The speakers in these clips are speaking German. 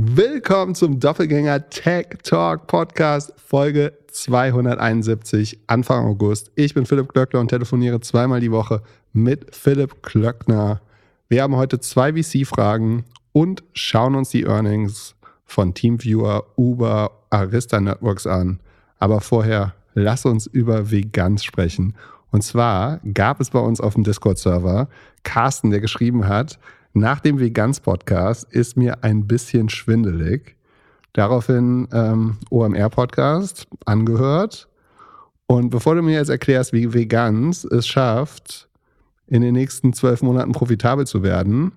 Willkommen zum Doppelgänger Tech Talk Podcast, Folge 271, Anfang August. Ich bin Philipp Klöckner und telefoniere zweimal die Woche mit Philipp Klöckner. Wir haben heute zwei VC-Fragen und schauen uns die Earnings von Teamviewer, Uber, Arista Networks an. Aber vorher lass uns über Veganz sprechen. Und zwar gab es bei uns auf dem Discord-Server Carsten, der geschrieben hat, nach dem Veganz-Podcast ist mir ein bisschen schwindelig. Daraufhin ähm, OMR-Podcast angehört. Und bevor du mir jetzt erklärst, wie Veganz es schafft, in den nächsten zwölf Monaten profitabel zu werden,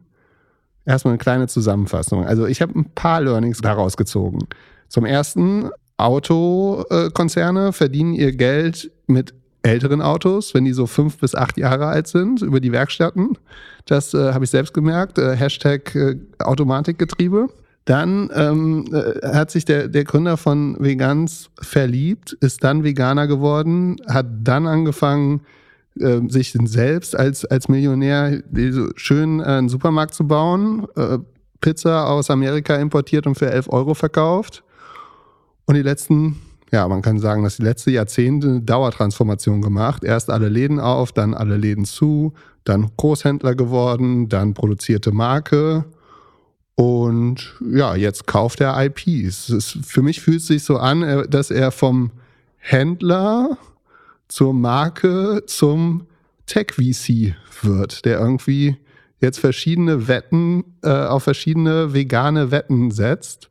erstmal eine kleine Zusammenfassung. Also ich habe ein paar Learnings daraus gezogen. Zum ersten, Autokonzerne verdienen ihr Geld mit älteren Autos, wenn die so fünf bis acht Jahre alt sind, über die Werkstätten. Das äh, habe ich selbst gemerkt. Äh, Hashtag äh, Automatikgetriebe. Dann ähm, äh, hat sich der, der Gründer von Vegans verliebt, ist dann Veganer geworden, hat dann angefangen, äh, sich selbst als, als Millionär schön äh, einen Supermarkt zu bauen, äh, Pizza aus Amerika importiert und für 11 Euro verkauft. Und die letzten ja, man kann sagen, dass die letzten Jahrzehnte eine Dauertransformation gemacht. Erst alle Läden auf, dann alle Läden zu, dann Großhändler geworden, dann produzierte Marke. Und ja, jetzt kauft er IPs. Ist, für mich fühlt es sich so an, äh, dass er vom Händler zur Marke zum Tech-VC wird, der irgendwie jetzt verschiedene Wetten äh, auf verschiedene vegane Wetten setzt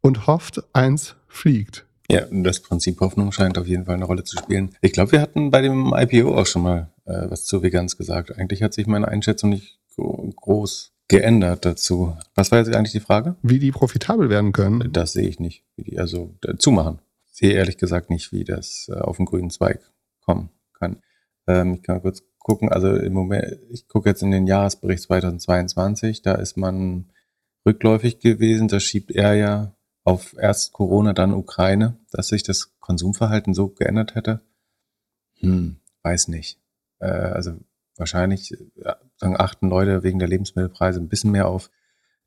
und hofft, eins fliegt. Ja, das Prinzip Hoffnung scheint auf jeden Fall eine Rolle zu spielen. Ich glaube, wir hatten bei dem IPO auch schon mal äh, was zu Veganz gesagt. Eigentlich hat sich meine Einschätzung nicht groß geändert dazu. Was war jetzt eigentlich die Frage? Wie die profitabel werden können? Das sehe ich nicht. Wie die also zumachen. Ich sehe ehrlich gesagt nicht, wie das äh, auf den grünen Zweig kommen kann. Ähm, ich kann mal kurz gucken. Also im Moment, ich gucke jetzt in den Jahresbericht 2022. Da ist man rückläufig gewesen. Das schiebt er ja auf erst Corona, dann Ukraine, dass sich das Konsumverhalten so geändert hätte? Hm, weiß nicht. Äh, also wahrscheinlich sagen achten Leute wegen der Lebensmittelpreise ein bisschen mehr auf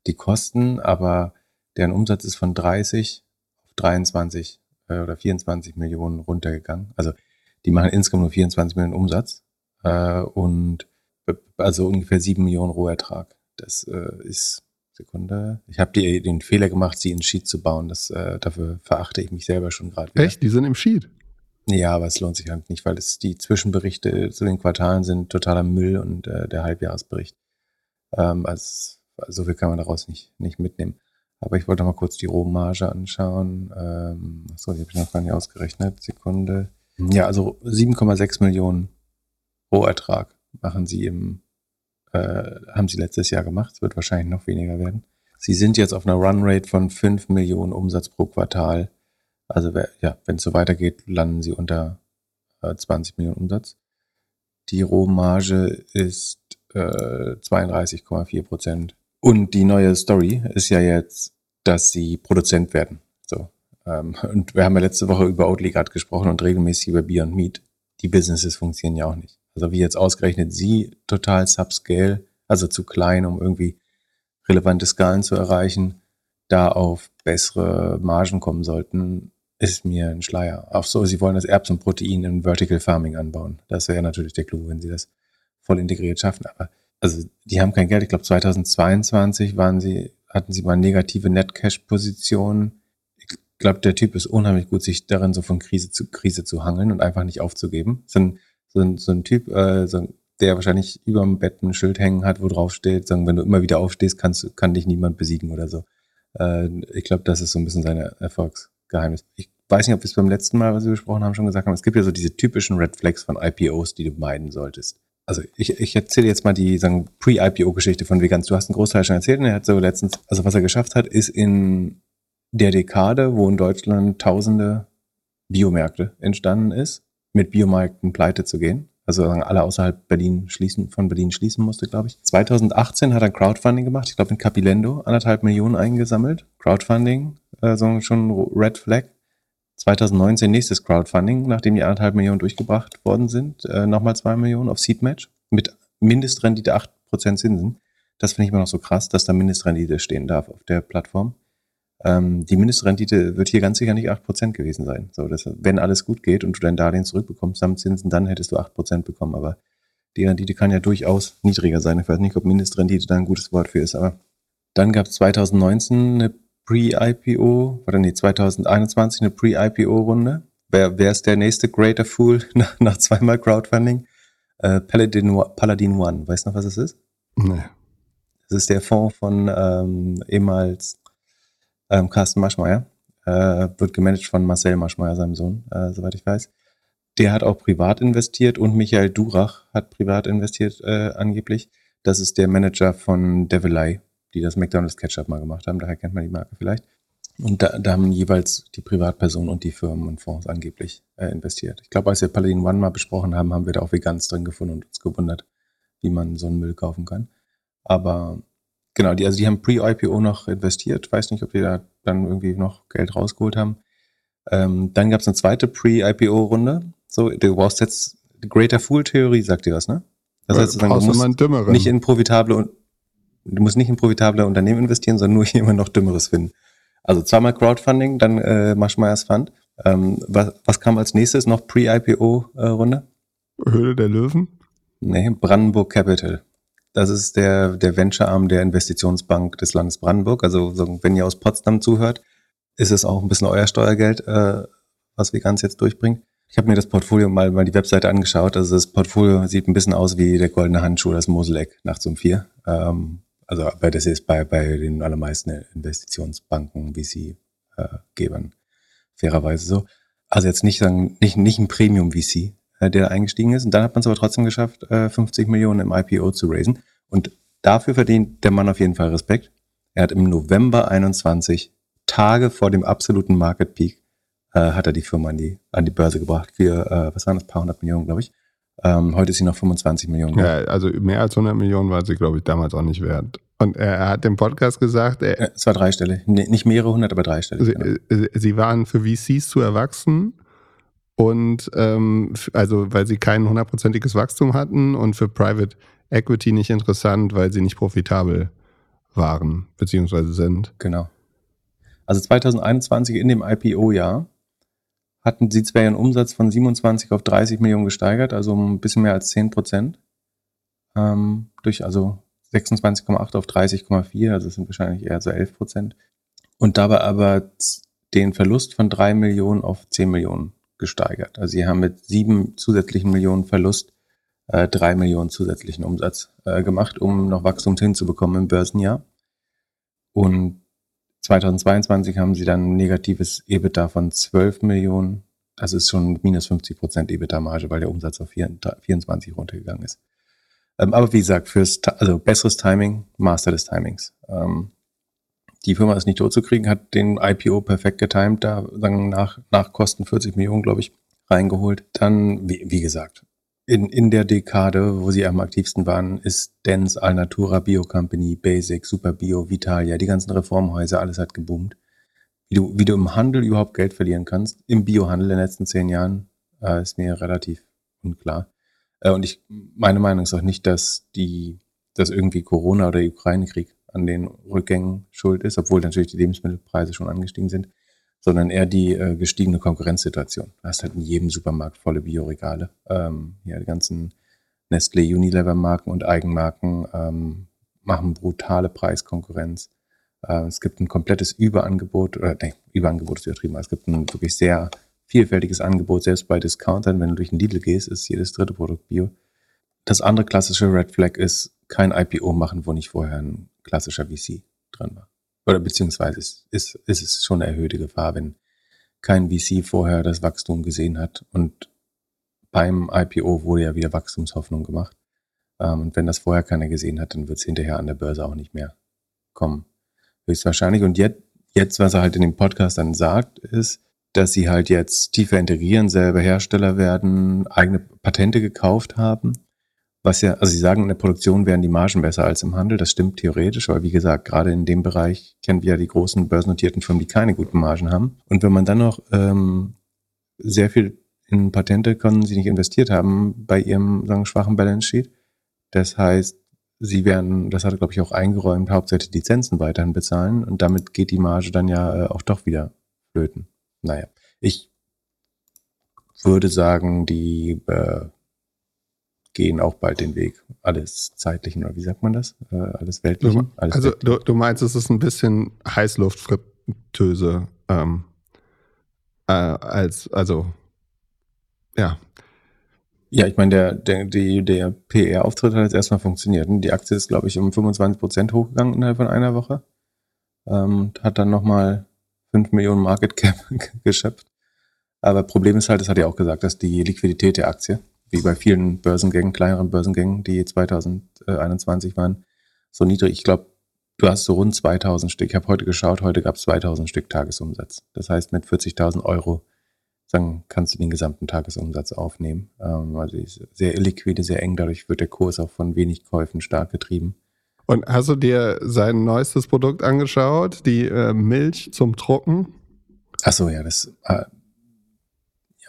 die Kosten, aber deren Umsatz ist von 30 auf 23 äh, oder 24 Millionen runtergegangen. Also die machen insgesamt nur 24 Millionen Umsatz äh, und also ungefähr 7 Millionen Rohertrag. Das äh, ist Sekunde. Ich habe den Fehler gemacht, sie in Sheet zu bauen. Das, äh, dafür verachte ich mich selber schon gerade. Echt? Die sind im Sheet? Ja, aber es lohnt sich halt nicht, weil es die Zwischenberichte zu den Quartalen sind totaler Müll und äh, der Halbjahresbericht. Ähm, also, so viel kann man daraus nicht, nicht mitnehmen. Aber ich wollte mal kurz die Rohmarge anschauen. Ähm, achso, die habe ich noch gar nicht ausgerechnet. Sekunde. Ja, also 7,6 Millionen Rohertrag machen sie im äh, haben sie letztes Jahr gemacht. Es wird wahrscheinlich noch weniger werden. Sie sind jetzt auf einer Runrate von 5 Millionen Umsatz pro Quartal. Also ja, wenn es so weitergeht, landen sie unter äh, 20 Millionen Umsatz. Die Rohmarge ist äh, 32,4 Prozent. Und die neue Story ist ja jetzt, dass sie Produzent werden. So. Ähm, und wir haben ja letzte Woche über Oatly gerade gesprochen und regelmäßig über Beyond Meat. Die Businesses funktionieren ja auch nicht. Also wie jetzt ausgerechnet sie total subscale, also zu klein, um irgendwie relevante Skalen zu erreichen, da auf bessere Margen kommen sollten, ist mir ein Schleier. Auch so, sie wollen das Erbsenprotein in Vertical Farming anbauen. Das wäre natürlich der Clou, wenn sie das voll integriert schaffen. Aber also die haben kein Geld. Ich glaube 2022 waren sie, hatten sie mal negative Net Cash Positionen. Ich glaube, der Typ ist unheimlich gut, sich darin so von Krise zu Krise zu hangeln und einfach nicht aufzugeben. Das sind so ein, so ein Typ, äh, so, der wahrscheinlich über dem Bett ein Schild hängen hat, wo drauf steht, sagen, wenn du immer wieder aufstehst, kannst, kann dich niemand besiegen oder so. Äh, ich glaube, das ist so ein bisschen sein Erfolgsgeheimnis. Ich weiß nicht, ob wir es beim letzten Mal, was wir besprochen haben, schon gesagt haben. Es gibt ja so diese typischen Red Flags von IPOs, die du meiden solltest. Also ich, ich erzähle jetzt mal die sagen Pre-IPO-Geschichte von Veganz. Du hast einen Großteil schon erzählt und er hat so letztens, also was er geschafft hat, ist in der Dekade, wo in Deutschland tausende Biomärkte entstanden ist, mit Biomärkten pleite zu gehen. Also alle außerhalb Berlin schließen, von Berlin schließen musste, glaube ich. 2018 hat er Crowdfunding gemacht, ich glaube in Capilendo, anderthalb Millionen eingesammelt. Crowdfunding, also schon Red Flag. 2019 nächstes Crowdfunding, nachdem die anderthalb Millionen durchgebracht worden sind, äh, nochmal zwei Millionen auf Seedmatch mit Mindestrendite 8% Zinsen. Das finde ich immer noch so krass, dass da Mindestrendite stehen darf auf der Plattform. Ähm, die Mindestrendite wird hier ganz sicher nicht 8% gewesen sein. So, dass, wenn alles gut geht und du dein Darlehen zurückbekommst samt Zinsen, dann hättest du 8% bekommen. Aber die Rendite kann ja durchaus niedriger sein. Ich weiß nicht, ob Mindestrendite da ein gutes Wort für ist, aber dann gab es 2019 eine Pre-IPO, oder nee, 2021 eine Pre-IPO-Runde. Wer, wer ist der nächste Greater Fool nach, nach zweimal Crowdfunding? Äh, Paladin, Paladin One. Weißt du noch, was es ist? Nee. Das ist der Fonds von ähm, ehemals ähm, Carsten Maschmeyer. Äh, wird gemanagt von Marcel Maschmeyer, seinem Sohn, äh, soweit ich weiß. Der hat auch privat investiert und Michael Durach hat privat investiert, äh, angeblich. Das ist der Manager von Devilei, die das McDonald's Ketchup mal gemacht haben. Daher kennt man die Marke vielleicht. Und da, da haben jeweils die Privatpersonen und die Firmen und Fonds angeblich äh, investiert. Ich glaube, als wir Paladin One mal besprochen haben, haben wir da auch Vegans drin gefunden und uns gewundert, wie man so einen Müll kaufen kann. Aber genau, die, also die haben pre-IPO noch investiert. Weiß nicht, ob die da dann irgendwie noch Geld rausgeholt haben. Ähm, dann gab es eine zweite Pre-IPO-Runde. So, du brauchst jetzt die Greater Fool-Theorie, sagt dir was, ne? Das heißt, du musst nicht in profitable du musst nicht in profitable Unternehmen investieren, sondern nur jemand noch Dümmeres finden. Also zweimal Crowdfunding, dann äh, Maschmeyers Fund. Ähm, was, was kam als nächstes? Noch Pre-IPO-Runde? Äh, Höhle der Löwen? Nee, Brandenburg Capital. Das ist der, der Venture-Arm der Investitionsbank des Landes Brandenburg. Also so, wenn ihr aus Potsdam zuhört, ist es auch ein bisschen euer Steuergeld, äh, was Veganz jetzt durchbringt. Ich habe mir das Portfolio mal, mal die Webseite angeschaut. Also das Portfolio sieht ein bisschen aus wie der goldene Handschuh, das Moseleck nachts um vier. Ähm, also, aber das ist bei, bei den allermeisten Investitionsbanken, VC-Gebern, äh, fairerweise so. Also jetzt nicht sagen, nicht, nicht ein Premium-VC, äh, der eingestiegen ist. Und dann hat man es aber trotzdem geschafft, äh, 50 Millionen im IPO zu raisen. Und dafür verdient der Mann auf jeden Fall Respekt. Er hat im November 21, Tage vor dem absoluten Market Peak, äh, hat er die Firma an die, an die Börse gebracht für, äh, was waren das, paar hundert Millionen, glaube ich. Ähm, heute ist sie noch 25 Millionen. Ja, also mehr als 100 Millionen war sie, glaube ich, damals auch nicht wert. Und er, hat im Podcast gesagt, er, es war dreistellig. Nee, nicht mehrere hundert, aber dreistellig. Sie, genau. sie waren für VCs zu erwachsen und ähm, also weil sie kein hundertprozentiges Wachstum hatten und für Private Equity nicht interessant, weil sie nicht profitabel waren beziehungsweise sind. Genau. Also 2021 in dem IPO-Jahr hatten sie zwar ihren Umsatz von 27 auf 30 Millionen gesteigert, also um ein bisschen mehr als 10 Prozent. Ähm, durch also 26,8 auf 30,4, also das sind wahrscheinlich eher so 11 Prozent. Und dabei aber den Verlust von 3 Millionen auf 10 Millionen gesteigert. Also sie haben mit sieben zusätzlichen Millionen Verlust äh, drei Millionen zusätzlichen Umsatz äh, gemacht, um noch Wachstum hinzubekommen im Börsenjahr. Und 2022 haben sie dann ein negatives EBITDA von 12 Millionen. Das ist schon minus 50 Prozent EBITDA-Marge, weil der Umsatz auf 24 runtergegangen ist. Ähm, aber wie gesagt, fürs, also besseres Timing, Master des Timings. Ähm, die Firma ist nicht totzukriegen, hat den IPO perfekt getimt, da sagen nach, nach Kosten 40 Millionen, glaube ich, reingeholt. Dann, wie, wie gesagt, in, in der Dekade, wo sie am aktivsten waren, ist Dance, Alnatura, Bio Company, Basic, Super Bio, Vitalia, die ganzen Reformhäuser, alles hat geboomt. Wie du, wie du im Handel überhaupt Geld verlieren kannst, im Biohandel in den letzten zehn Jahren, äh, ist mir relativ unklar. Äh, und ich, meine Meinung ist auch nicht, dass die, dass irgendwie Corona oder Ukraine-Krieg an den Rückgängen schuld ist, obwohl natürlich die Lebensmittelpreise schon angestiegen sind sondern eher die äh, gestiegene Konkurrenzsituation. Du hast halt in jedem Supermarkt volle Bioregale. Ähm, ja, die ganzen Nestle, Unilever-Marken und Eigenmarken ähm, machen brutale Preiskonkurrenz. Äh, es gibt ein komplettes Überangebot, oder nee, Überangebot ist übertrieben, es gibt ein wirklich sehr vielfältiges Angebot, selbst bei Discountern, wenn du durch den Lidl gehst, ist jedes dritte Produkt Bio. Das andere klassische Red Flag ist kein IPO machen, wo nicht vorher ein klassischer VC drin war. Oder beziehungsweise ist, ist, ist es schon eine erhöhte Gefahr, wenn kein VC vorher das Wachstum gesehen hat. Und beim IPO wurde ja wieder Wachstumshoffnung gemacht. Ähm, und wenn das vorher keiner gesehen hat, dann wird es hinterher an der Börse auch nicht mehr kommen. Höchstwahrscheinlich. Und jetzt, jetzt, was er halt in dem Podcast dann sagt, ist, dass sie halt jetzt tiefer integrieren, selber Hersteller werden, eigene Patente gekauft haben was ja, also Sie sagen, in der Produktion wären die Margen besser als im Handel. Das stimmt theoretisch, aber wie gesagt, gerade in dem Bereich kennen wir ja die großen börsennotierten Firmen, die keine guten Margen haben. Und wenn man dann noch ähm, sehr viel in Patente können sie nicht investiert haben bei ihrem sagen, schwachen Balance Sheet. Das heißt, sie werden, das hat glaube ich auch eingeräumt, hauptsächlich Lizenzen weiterhin bezahlen und damit geht die Marge dann ja äh, auch doch wieder flöten. Naja, ich würde sagen, die äh, gehen auch bald den Weg. Alles zeitlichen, oder wie sagt man das? Äh, alles weltlichen? Alles also weltlichen. Du, du meinst, es ist ein bisschen Heißluftfritteuse ähm, äh, als, also ja. Ja, ich meine, der, der, die, der PR-Auftritt hat jetzt erstmal funktioniert. Die Aktie ist, glaube ich, um 25 Prozent hochgegangen innerhalb von einer Woche. Ähm, hat dann nochmal 5 Millionen Market Cap geschöpft. Aber Problem ist halt, das hat er auch gesagt, dass die Liquidität der Aktie, wie bei vielen Börsengängen, kleineren Börsengängen, die 2021 waren, so niedrig. Ich glaube, du hast so rund 2000 Stück. Ich habe heute geschaut, heute gab es 2000 Stück Tagesumsatz. Das heißt, mit 40.000 Euro sagen, kannst du den gesamten Tagesumsatz aufnehmen. Ähm, also sehr illiquide, sehr eng. Dadurch wird der Kurs auch von wenig Käufen stark getrieben. Und hast du dir sein neuestes Produkt angeschaut, die äh, Milch zum Trocken? Ach so, ja, das äh,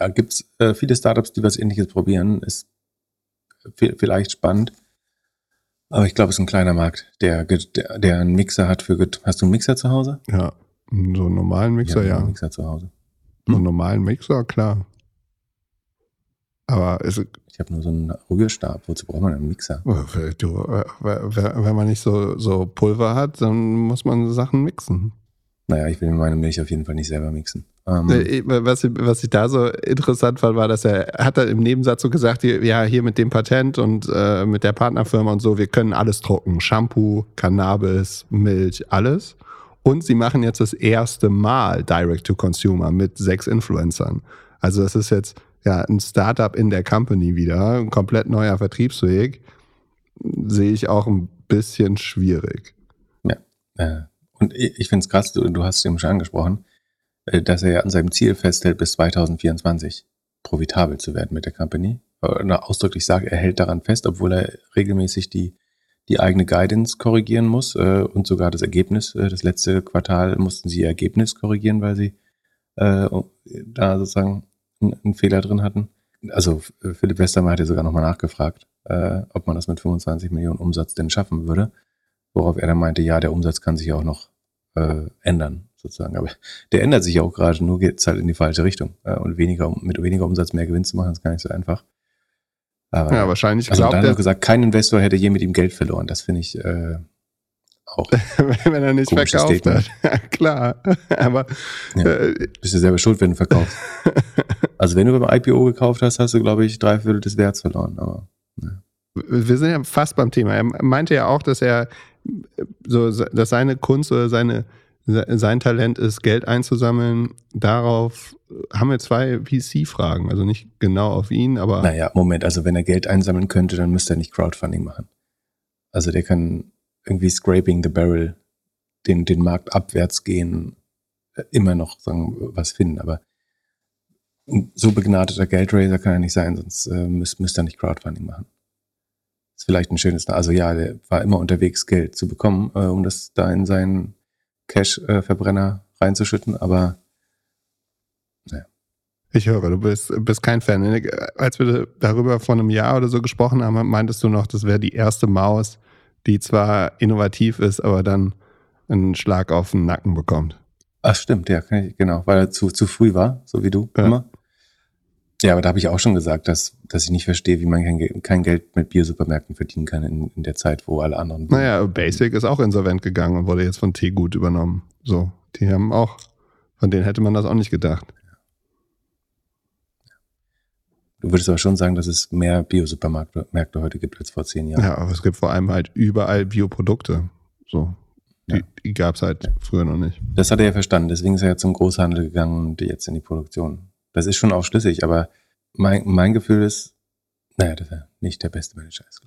ja, gibt es äh, viele Startups, die was ähnliches probieren. Ist vielleicht spannend. Aber ich glaube, es ist ein kleiner Markt, der, der, der einen Mixer hat für. Hast du einen Mixer zu Hause? Ja, so einen normalen Mixer, ja. Einen Mixer zu Hause. So einen normalen Mixer, klar. Aber ist, ich habe nur so einen Rührstab. Wozu braucht man einen Mixer? Oh, du, wenn man nicht so, so Pulver hat, dann muss man Sachen mixen. Naja, ich will meine Milch auf jeden Fall nicht selber mixen. Ähm, äh, was, was ich da so interessant fand, war, dass er hat er im Nebensatz so gesagt, ja, hier mit dem Patent und äh, mit der Partnerfirma und so, wir können alles drucken. Shampoo, Cannabis, Milch, alles. Und sie machen jetzt das erste Mal Direct-to-Consumer mit sechs Influencern. Also das ist jetzt ja ein Startup in der Company wieder, ein komplett neuer Vertriebsweg. Sehe ich auch ein bisschen schwierig. Ja, äh, und ich finde es krass, du, du hast es eben schon angesprochen, äh, dass er ja an seinem Ziel festhält, bis 2024 profitabel zu werden mit der Company. Oder ausdrücklich sagt, er hält daran fest, obwohl er regelmäßig die, die eigene Guidance korrigieren muss äh, und sogar das Ergebnis. Äh, das letzte Quartal mussten sie ihr Ergebnis korrigieren, weil sie äh, da sozusagen einen, einen Fehler drin hatten. Also Philipp Westermann hat ja sogar nochmal nachgefragt, äh, ob man das mit 25 Millionen Umsatz denn schaffen würde. Worauf er dann meinte, ja, der Umsatz kann sich auch noch äh, ändern, sozusagen. Aber der ändert sich auch gerade, nur geht es halt in die falsche Richtung. Äh, und weniger, mit weniger Umsatz mehr Gewinn zu machen, ist gar nicht so einfach. Aber, ja, wahrscheinlich also dann er. gesagt, kein Investor hätte je mit ihm Geld verloren. Das finde ich äh, auch. wenn er nicht verkauft Statement. hat. Ja, klar. Aber ja, äh, bist du selber schuld, wenn du verkaufst. also wenn du beim IPO gekauft hast, hast du, glaube ich, drei Viertel des Werts verloren. Aber, ja. Wir sind ja fast beim Thema. Er meinte ja auch, dass er so, dass seine Kunst oder seine, sein Talent ist, Geld einzusammeln. Darauf haben wir zwei VC-Fragen, also nicht genau auf ihn, aber. Naja, Moment, also wenn er Geld einsammeln könnte, dann müsste er nicht Crowdfunding machen. Also der kann irgendwie scraping the barrel, den, den Markt abwärts gehen, äh, immer noch sagen, was finden, aber so begnadeter Geldraiser kann er nicht sein, sonst äh, müsste müsst er nicht Crowdfunding machen ist vielleicht ein schönes, also ja, der war immer unterwegs, Geld zu bekommen, äh, um das da in seinen Cash-Verbrenner reinzuschütten, aber naja. Ich höre, du bist, bist kein Fan. Als wir darüber vor einem Jahr oder so gesprochen haben, meintest du noch, das wäre die erste Maus, die zwar innovativ ist, aber dann einen Schlag auf den Nacken bekommt. Ach stimmt, ja, ich, genau, weil er zu, zu früh war, so wie du ja. immer. Ja, aber da habe ich auch schon gesagt, dass, dass ich nicht verstehe, wie man kein, kein Geld mit Biersupermärkten verdienen kann in, in der Zeit, wo alle anderen. Naja, Basic ist auch insolvent gegangen und wurde jetzt von Teegut übernommen. So, die haben auch, von denen hätte man das auch nicht gedacht. Du würdest aber schon sagen, dass es mehr Biosupermärkte heute gibt als vor zehn Jahren. Ja, aber es gibt vor allem halt überall Bioprodukte. So. Die, ja. die gab es halt ja. früher noch nicht. Das hat er ja verstanden. Deswegen ist er ja zum Großhandel gegangen und jetzt in die Produktion. Das ist schon auch schlüssig, aber mein, mein Gefühl ist, naja, das ist nicht der beste Manager ist.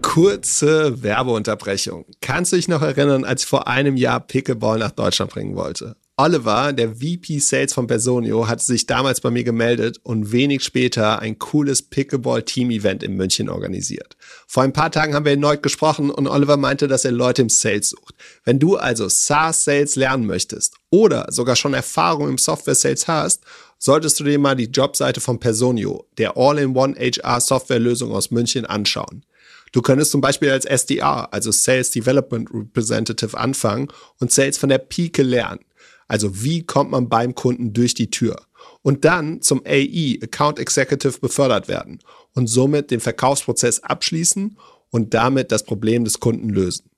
Kurze Werbeunterbrechung. Kannst du dich noch erinnern, als ich vor einem Jahr Pickleball nach Deutschland bringen wollte? Oliver, der VP Sales von Personio, hatte sich damals bei mir gemeldet und wenig später ein cooles Pickleball-Team-Event in München organisiert. Vor ein paar Tagen haben wir erneut gesprochen und Oliver meinte, dass er Leute im Sales sucht. Wenn du also SaaS-Sales lernen möchtest oder sogar schon Erfahrung im Software-Sales hast, solltest du dir mal die Jobseite von Personio, der All-in-One HR-Software-Lösung aus München, anschauen. Du könntest zum Beispiel als SDR, also Sales Development Representative, anfangen und Sales von der Pike lernen. Also wie kommt man beim Kunden durch die Tür? Und dann zum AE, Account Executive, befördert werden und somit den Verkaufsprozess abschließen und damit das Problem des Kunden lösen.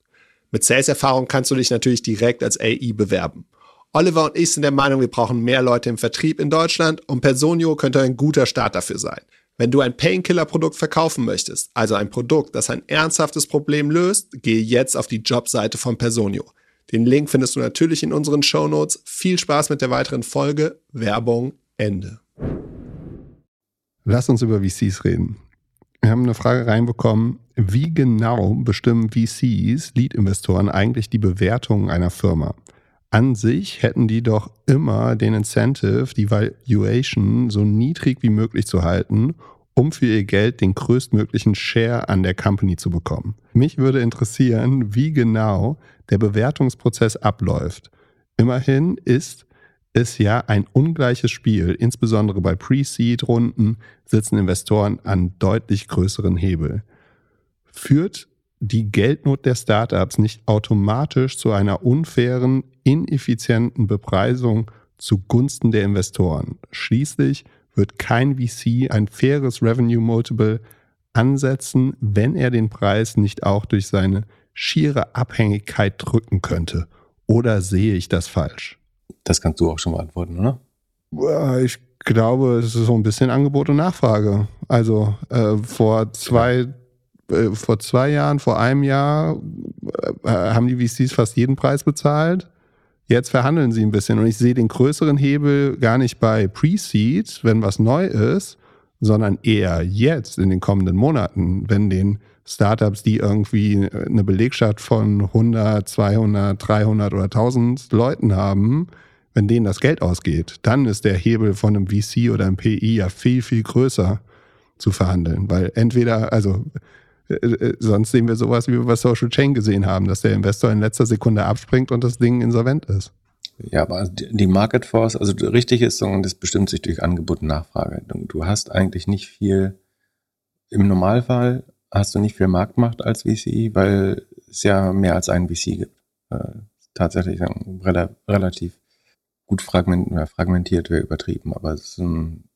Mit Sales-Erfahrung kannst du dich natürlich direkt als AE bewerben. Oliver und ich sind der Meinung, wir brauchen mehr Leute im Vertrieb in Deutschland und Personio könnte ein guter Start dafür sein. Wenn du ein Painkiller-Produkt verkaufen möchtest, also ein Produkt, das ein ernsthaftes Problem löst, gehe jetzt auf die Jobseite von Personio. Den Link findest du natürlich in unseren Show Notes. Viel Spaß mit der weiteren Folge. Werbung Ende. Lass uns über VCs reden. Wir haben eine Frage reinbekommen, wie genau bestimmen VCs, Lead-Investoren, eigentlich die Bewertung einer Firma? An sich hätten die doch immer den Incentive, die Valuation so niedrig wie möglich zu halten, um für ihr Geld den größtmöglichen Share an der Company zu bekommen. Mich würde interessieren, wie genau der Bewertungsprozess abläuft. Immerhin ist es ja ein ungleiches Spiel. Insbesondere bei Pre-Seed-Runden sitzen Investoren an deutlich größeren Hebel. Führt die Geldnot der Startups nicht automatisch zu einer unfairen, ineffizienten Bepreisung zugunsten der Investoren? Schließlich wird kein VC ein faires Revenue Multiple ansetzen, wenn er den Preis nicht auch durch seine schiere Abhängigkeit drücken könnte. Oder sehe ich das falsch? Das kannst du auch schon beantworten, oder? Ich glaube, es ist so ein bisschen Angebot und Nachfrage. Also äh, vor zwei, äh, vor zwei Jahren, vor einem Jahr äh, haben die VCs fast jeden Preis bezahlt. Jetzt verhandeln sie ein bisschen und ich sehe den größeren Hebel gar nicht bei Pre-Seed, wenn was neu ist, sondern eher jetzt in den kommenden Monaten, wenn den Startups, die irgendwie eine Belegschaft von 100, 200, 300 oder 1000 Leuten haben, wenn denen das Geld ausgeht, dann ist der Hebel von einem VC oder einem PI ja viel, viel größer zu verhandeln. Weil entweder, also äh, äh, sonst sehen wir sowas, wie wir bei Social Chain gesehen haben, dass der Investor in letzter Sekunde abspringt und das Ding insolvent ist. Ja, aber die Market Force, also richtig ist, und das bestimmt sich durch Angebot und Nachfrage. Du hast eigentlich nicht viel, im Normalfall hast du nicht viel Marktmacht als VC, weil es ja mehr als einen VC gibt. Äh, tatsächlich relativ gut fragmentiert, wäre übertrieben, aber es ist ein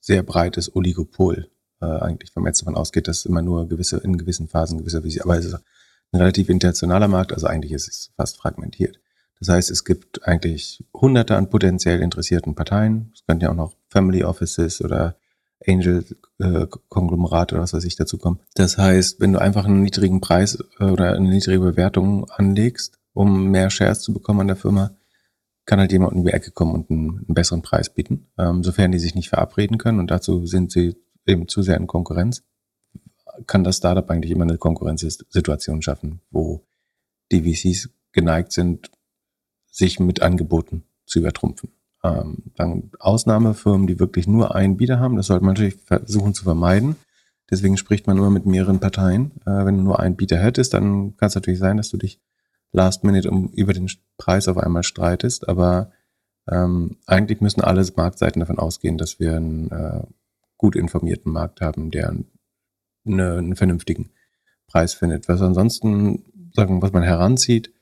sehr breites Oligopol äh, eigentlich, man jetzt davon ausgeht, dass immer nur gewisse, in gewissen Phasen gewisse Visier, aber es ist ein relativ internationaler Markt, also eigentlich ist es fast fragmentiert. Das heißt, es gibt eigentlich hunderte an potenziell interessierten Parteien. Es könnten ja auch noch Family Offices oder Angel-Konglomerate äh, oder was weiß ich dazu kommen. Das heißt, wenn du einfach einen niedrigen Preis äh, oder eine niedrige Bewertung anlegst, um mehr Shares zu bekommen an der Firma, kann halt jemand um die Ecke kommen und einen, einen besseren Preis bieten, ähm, sofern die sich nicht verabreden können und dazu sind sie eben zu sehr in Konkurrenz, kann das Startup eigentlich immer eine Konkurrenzsituation schaffen, wo die VCs geneigt sind, sich mit Angeboten zu übertrumpfen. Ähm, dann Ausnahmefirmen, die wirklich nur einen Bieter haben, das sollte man natürlich versuchen zu vermeiden. Deswegen spricht man immer mit mehreren Parteien. Äh, wenn du nur einen Bieter hättest, dann kann es natürlich sein, dass du dich Last Minute um, über den Preis auf einmal streitest, aber ähm, eigentlich müssen alle Marktseiten davon ausgehen, dass wir einen äh, gut informierten Markt haben, der eine, einen vernünftigen Preis findet. Was ansonsten, sagen, was man heranzieht,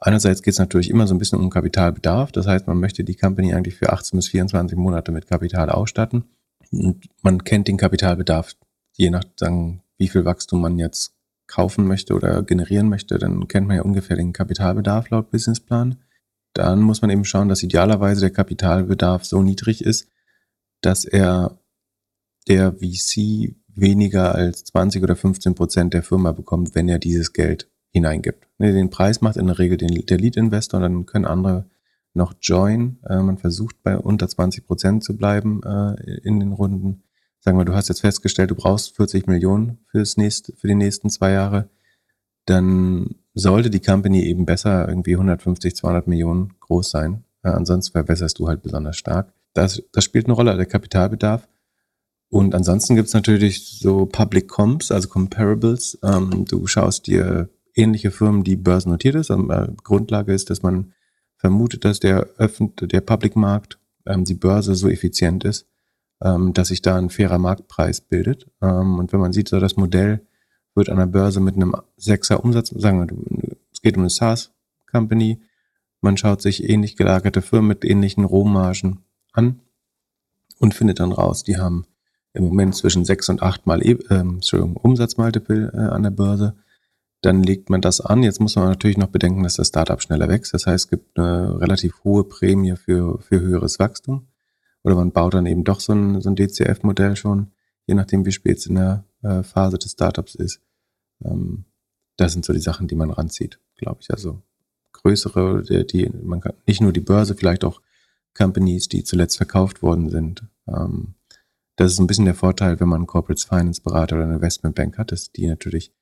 einerseits geht es natürlich immer so ein bisschen um Kapitalbedarf. Das heißt, man möchte die Company eigentlich für 18 bis 24 Monate mit Kapital ausstatten. Und man kennt den Kapitalbedarf, je nach, sagen, wie viel Wachstum man jetzt kaufen möchte oder generieren möchte, dann kennt man ja ungefähr den Kapitalbedarf laut Businessplan. Dann muss man eben schauen, dass idealerweise der Kapitalbedarf so niedrig ist, dass er der VC weniger als 20 oder 15 Prozent der Firma bekommt, wenn er dieses Geld hineingibt. Den Preis macht in der Regel der Lead-Investor und dann können andere noch join. Äh, man versucht bei unter 20 Prozent zu bleiben äh, in den Runden sagen wir, du hast jetzt festgestellt, du brauchst 40 Millionen fürs nächste, für die nächsten zwei Jahre, dann sollte die Company eben besser irgendwie 150, 200 Millionen groß sein. Ja, ansonsten verbesserst du halt besonders stark. Das, das spielt eine Rolle, der Kapitalbedarf. Und ansonsten gibt's natürlich so Public Comps, also Comparables. Ähm, du schaust dir ähnliche Firmen, die börsennotiert ist. Ähm, äh, Grundlage ist, dass man vermutet, dass der, Öffn der Public Markt, ähm, die Börse so effizient ist, ähm, dass sich da ein fairer Marktpreis bildet. Ähm, und wenn man sieht, so das Modell wird an der Börse mit einem Sechser Umsatz, sagen wir, es geht um eine SaaS-Company, man schaut sich ähnlich gelagerte Firmen mit ähnlichen Rohmargen an und findet dann raus, die haben im Moment zwischen sechs und acht Mal äh, Umsatzmultiple äh, an der Börse. Dann legt man das an. Jetzt muss man natürlich noch bedenken, dass das Startup schneller wächst. Das heißt, es gibt eine relativ hohe Prämie für, für höheres Wachstum. Oder man baut dann eben doch so ein, so ein DCF-Modell schon, je nachdem, wie spät es in der äh, Phase des Startups ist. Ähm, das sind so die Sachen, die man ranzieht, glaube ich. Also größere, die, die, man kann nicht nur die Börse, vielleicht auch Companies, die zuletzt verkauft worden sind. Ähm, das ist ein bisschen der Vorteil, wenn man einen Corporate Finance Berater oder eine Investmentbank hat, dass die natürlich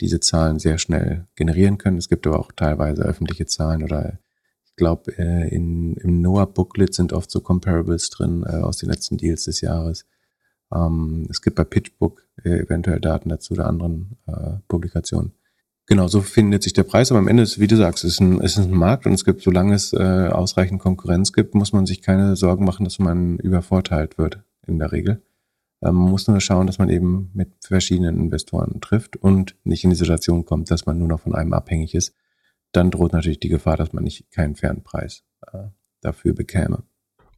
diese Zahlen sehr schnell generieren können. Es gibt aber auch teilweise öffentliche Zahlen oder ich glaube, äh, in, im NOAA Booklet sind oft so Comparables drin äh, aus den letzten Deals des Jahres. Ähm, es gibt bei PitchBook äh, eventuell Daten dazu oder anderen äh, Publikationen. Genau, so findet sich der Preis, aber am Ende ist, wie du sagst, ist ein, ist ein Markt und es gibt, solange es äh, ausreichend Konkurrenz gibt, muss man sich keine Sorgen machen, dass man übervorteilt wird in der Regel. Ähm, man muss nur schauen, dass man eben mit verschiedenen Investoren trifft und nicht in die Situation kommt, dass man nur noch von einem abhängig ist. Dann droht natürlich die Gefahr, dass man nicht keinen fairen Preis äh, dafür bekäme.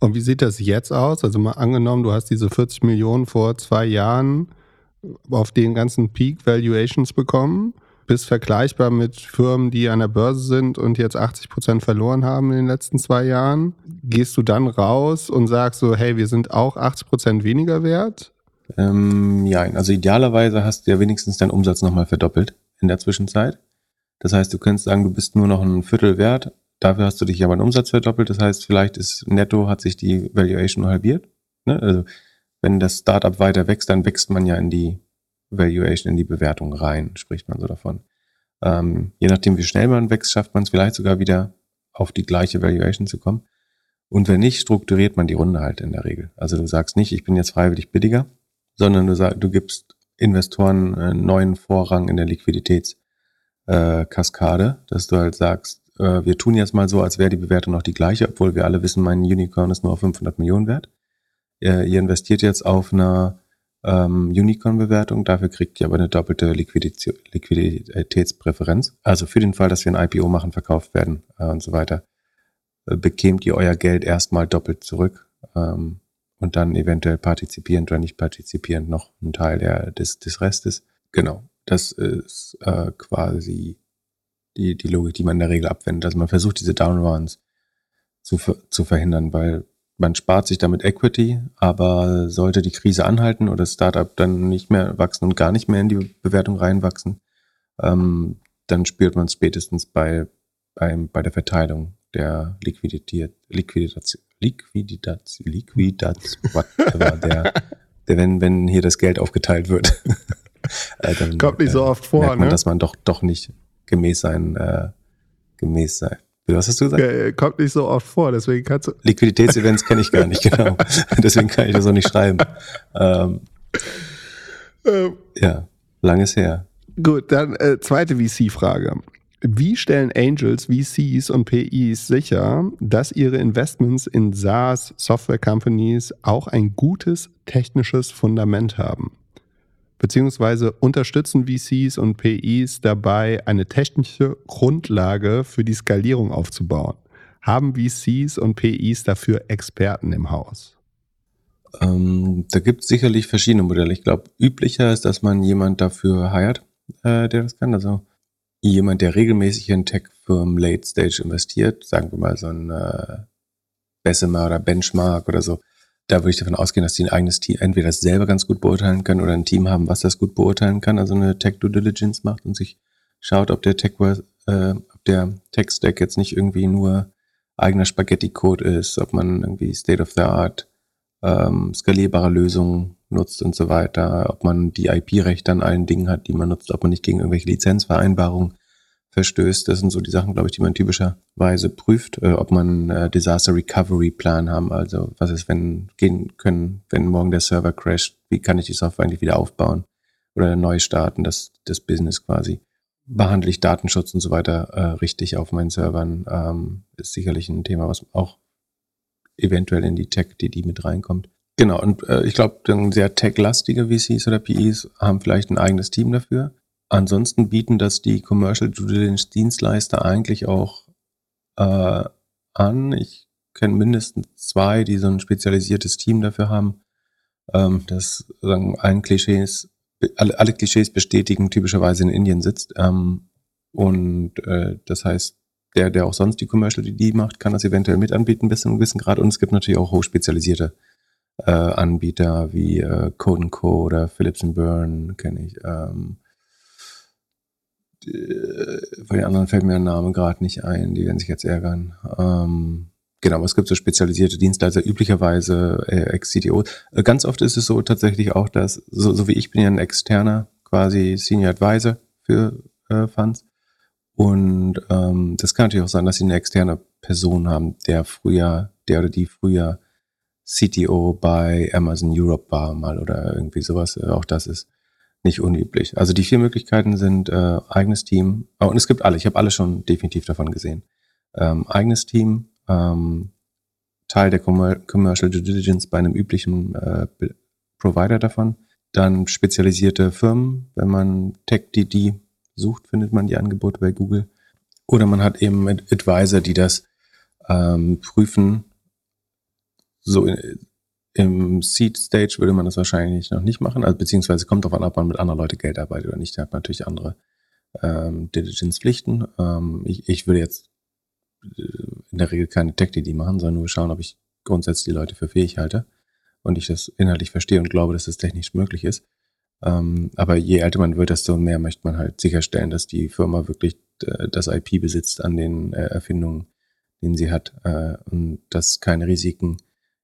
Und wie sieht das jetzt aus? Also mal angenommen, du hast diese 40 Millionen vor zwei Jahren auf den ganzen Peak Valuations bekommen bist vergleichbar mit Firmen, die an der Börse sind und jetzt 80 Prozent verloren haben in den letzten zwei Jahren. Gehst du dann raus und sagst so, hey, wir sind auch 80 Prozent weniger wert? Ähm, ja, also idealerweise hast du ja wenigstens deinen Umsatz nochmal verdoppelt in der Zwischenzeit. Das heißt, du könntest sagen, du bist nur noch ein Viertel wert. Dafür hast du dich aber einen Umsatz verdoppelt. Das heißt, vielleicht ist netto hat sich die Valuation halbiert. Ne? Also wenn das Startup weiter wächst, dann wächst man ja in die Valuation in die Bewertung rein, spricht man so davon. Ähm, je nachdem, wie schnell man wächst, schafft man es vielleicht sogar wieder auf die gleiche Valuation zu kommen. Und wenn nicht, strukturiert man die Runde halt in der Regel. Also du sagst nicht, ich bin jetzt freiwillig billiger, sondern du, sag, du gibst Investoren einen neuen Vorrang in der Liquiditätskaskade, äh, dass du halt sagst, äh, wir tun jetzt mal so, als wäre die Bewertung noch die gleiche, obwohl wir alle wissen, mein Unicorn ist nur auf 500 Millionen wert. Äh, ihr investiert jetzt auf einer ähm, Unicorn-Bewertung. Dafür kriegt ihr aber eine doppelte Liquidität, Liquiditätspräferenz. Also für den Fall, dass wir ein IPO machen, verkauft werden äh, und so weiter, äh, bekämt ihr euer Geld erstmal doppelt zurück ähm, und dann eventuell partizipierend oder nicht partizipierend noch ein Teil der, des, des Restes. Genau, das ist äh, quasi die, die Logik, die man in der Regel abwendet. Also man versucht diese Downrounds zu, zu verhindern, weil man spart sich damit Equity, aber sollte die Krise anhalten oder das Startup dann nicht mehr wachsen und gar nicht mehr in die Bewertung reinwachsen, ähm, dann spürt man es spätestens bei, beim, bei der Verteilung der Liquidität, Liquidation, Liquidation, whatever, der, der, wenn, wenn hier das Geld aufgeteilt wird. äh, dann, Kommt nicht so oft vor, merkt man, ne? dass man doch, doch nicht gemäß sein, äh, gemäß sein, was hast du gesagt? Kommt nicht so oft vor, deswegen kannst du. Liquiditätsevents kenne ich gar nicht, genau. deswegen kann ich das auch nicht schreiben. Ähm, ähm, ja, langes her. Gut, dann äh, zweite VC-Frage. Wie stellen Angels, VCs und PIs sicher, dass ihre Investments in SaaS, Software Companies auch ein gutes technisches Fundament haben? Beziehungsweise unterstützen VCs und PIs dabei, eine technische Grundlage für die Skalierung aufzubauen. Haben VCs und PIs dafür Experten im Haus? Ähm, da gibt es sicherlich verschiedene Modelle. Ich glaube, üblicher ist, dass man jemand dafür hired, äh, der das kann. Also jemand, der regelmäßig in Tech-Firmen Late Stage investiert, sagen wir mal so ein äh, Bessemer oder Benchmark oder so, da würde ich davon ausgehen, dass die ein eigenes Team entweder das selber ganz gut beurteilen können oder ein Team haben, was das gut beurteilen kann, also eine Tech Due Diligence macht und sich schaut, ob der Tech, äh, ob der Tech Stack jetzt nicht irgendwie nur eigener Spaghetti-Code ist, ob man irgendwie State of the Art ähm, skalierbare Lösungen nutzt und so weiter, ob man die IP-Rechte an allen Dingen hat, die man nutzt, ob man nicht gegen irgendwelche Lizenzvereinbarungen verstößt. Das sind so die Sachen, glaube ich, die man typischerweise prüft, äh, ob man äh, Disaster Recovery Plan haben, also was ist, wenn gehen können, wenn morgen der Server crasht, wie kann ich die Software eigentlich wieder aufbauen oder neu starten, das, das Business quasi. Behandle ich Datenschutz und so weiter äh, richtig auf meinen Servern, ähm, ist sicherlich ein Thema, was auch eventuell in die Tech, die die mit reinkommt. Genau, und äh, ich glaube, sehr tech-lastige VCs oder PEs haben vielleicht ein eigenes Team dafür ansonsten bieten das die Commercial Due Diligence Dienstleister eigentlich auch äh, an. Ich kenne mindestens zwei, die so ein spezialisiertes Team dafür haben. Ähm, das sagen ein Klischees, alle, alle Klischees bestätigen, typischerweise in Indien sitzt. Ähm, und äh, das heißt, der, der auch sonst die Commercial DD macht, kann das eventuell mit anbieten bis zu einem gewissen Grad. Und es gibt natürlich auch hochspezialisierte äh, Anbieter wie äh, Code Co. oder Philips Burn, kenne ich. Ähm, von den anderen fällt mir der Name gerade nicht ein, die werden sich jetzt ärgern. Ähm, genau, aber es gibt so spezialisierte Dienstleister, üblicherweise äh, Ex-CTO. Äh, ganz oft ist es so tatsächlich auch, dass, so, so wie ich bin ja ein externer, quasi Senior Advisor für äh, Funds. Und ähm, das kann natürlich auch sein, dass sie eine externe Person haben, der früher, der oder die früher CTO bei Amazon Europe war mal oder irgendwie sowas. Äh, auch das ist nicht unüblich. Also die vier Möglichkeiten sind äh, eigenes Team. Oh, und es gibt alle, ich habe alle schon definitiv davon gesehen. Ähm, eigenes Team, ähm, Teil der Commercial Due Diligence bei einem üblichen äh, Provider davon. Dann spezialisierte Firmen, wenn man TechDD sucht, findet man die Angebote bei Google. Oder man hat eben Advisor, die das ähm, prüfen. So in, im Seed Stage würde man das wahrscheinlich noch nicht machen, also beziehungsweise kommt darauf an, ob man mit anderen Leuten Geld arbeitet oder nicht. Der hat natürlich andere ähm, Diligence-Pflichten. Ähm, ich, ich würde jetzt äh, in der Regel keine Tech-DD machen, sondern nur schauen, ob ich grundsätzlich die Leute für fähig halte und ich das inhaltlich verstehe und glaube, dass das technisch möglich ist. Ähm, aber je älter man wird, desto mehr möchte man halt sicherstellen, dass die Firma wirklich äh, das IP besitzt an den äh, Erfindungen, den sie hat äh, und dass keine Risiken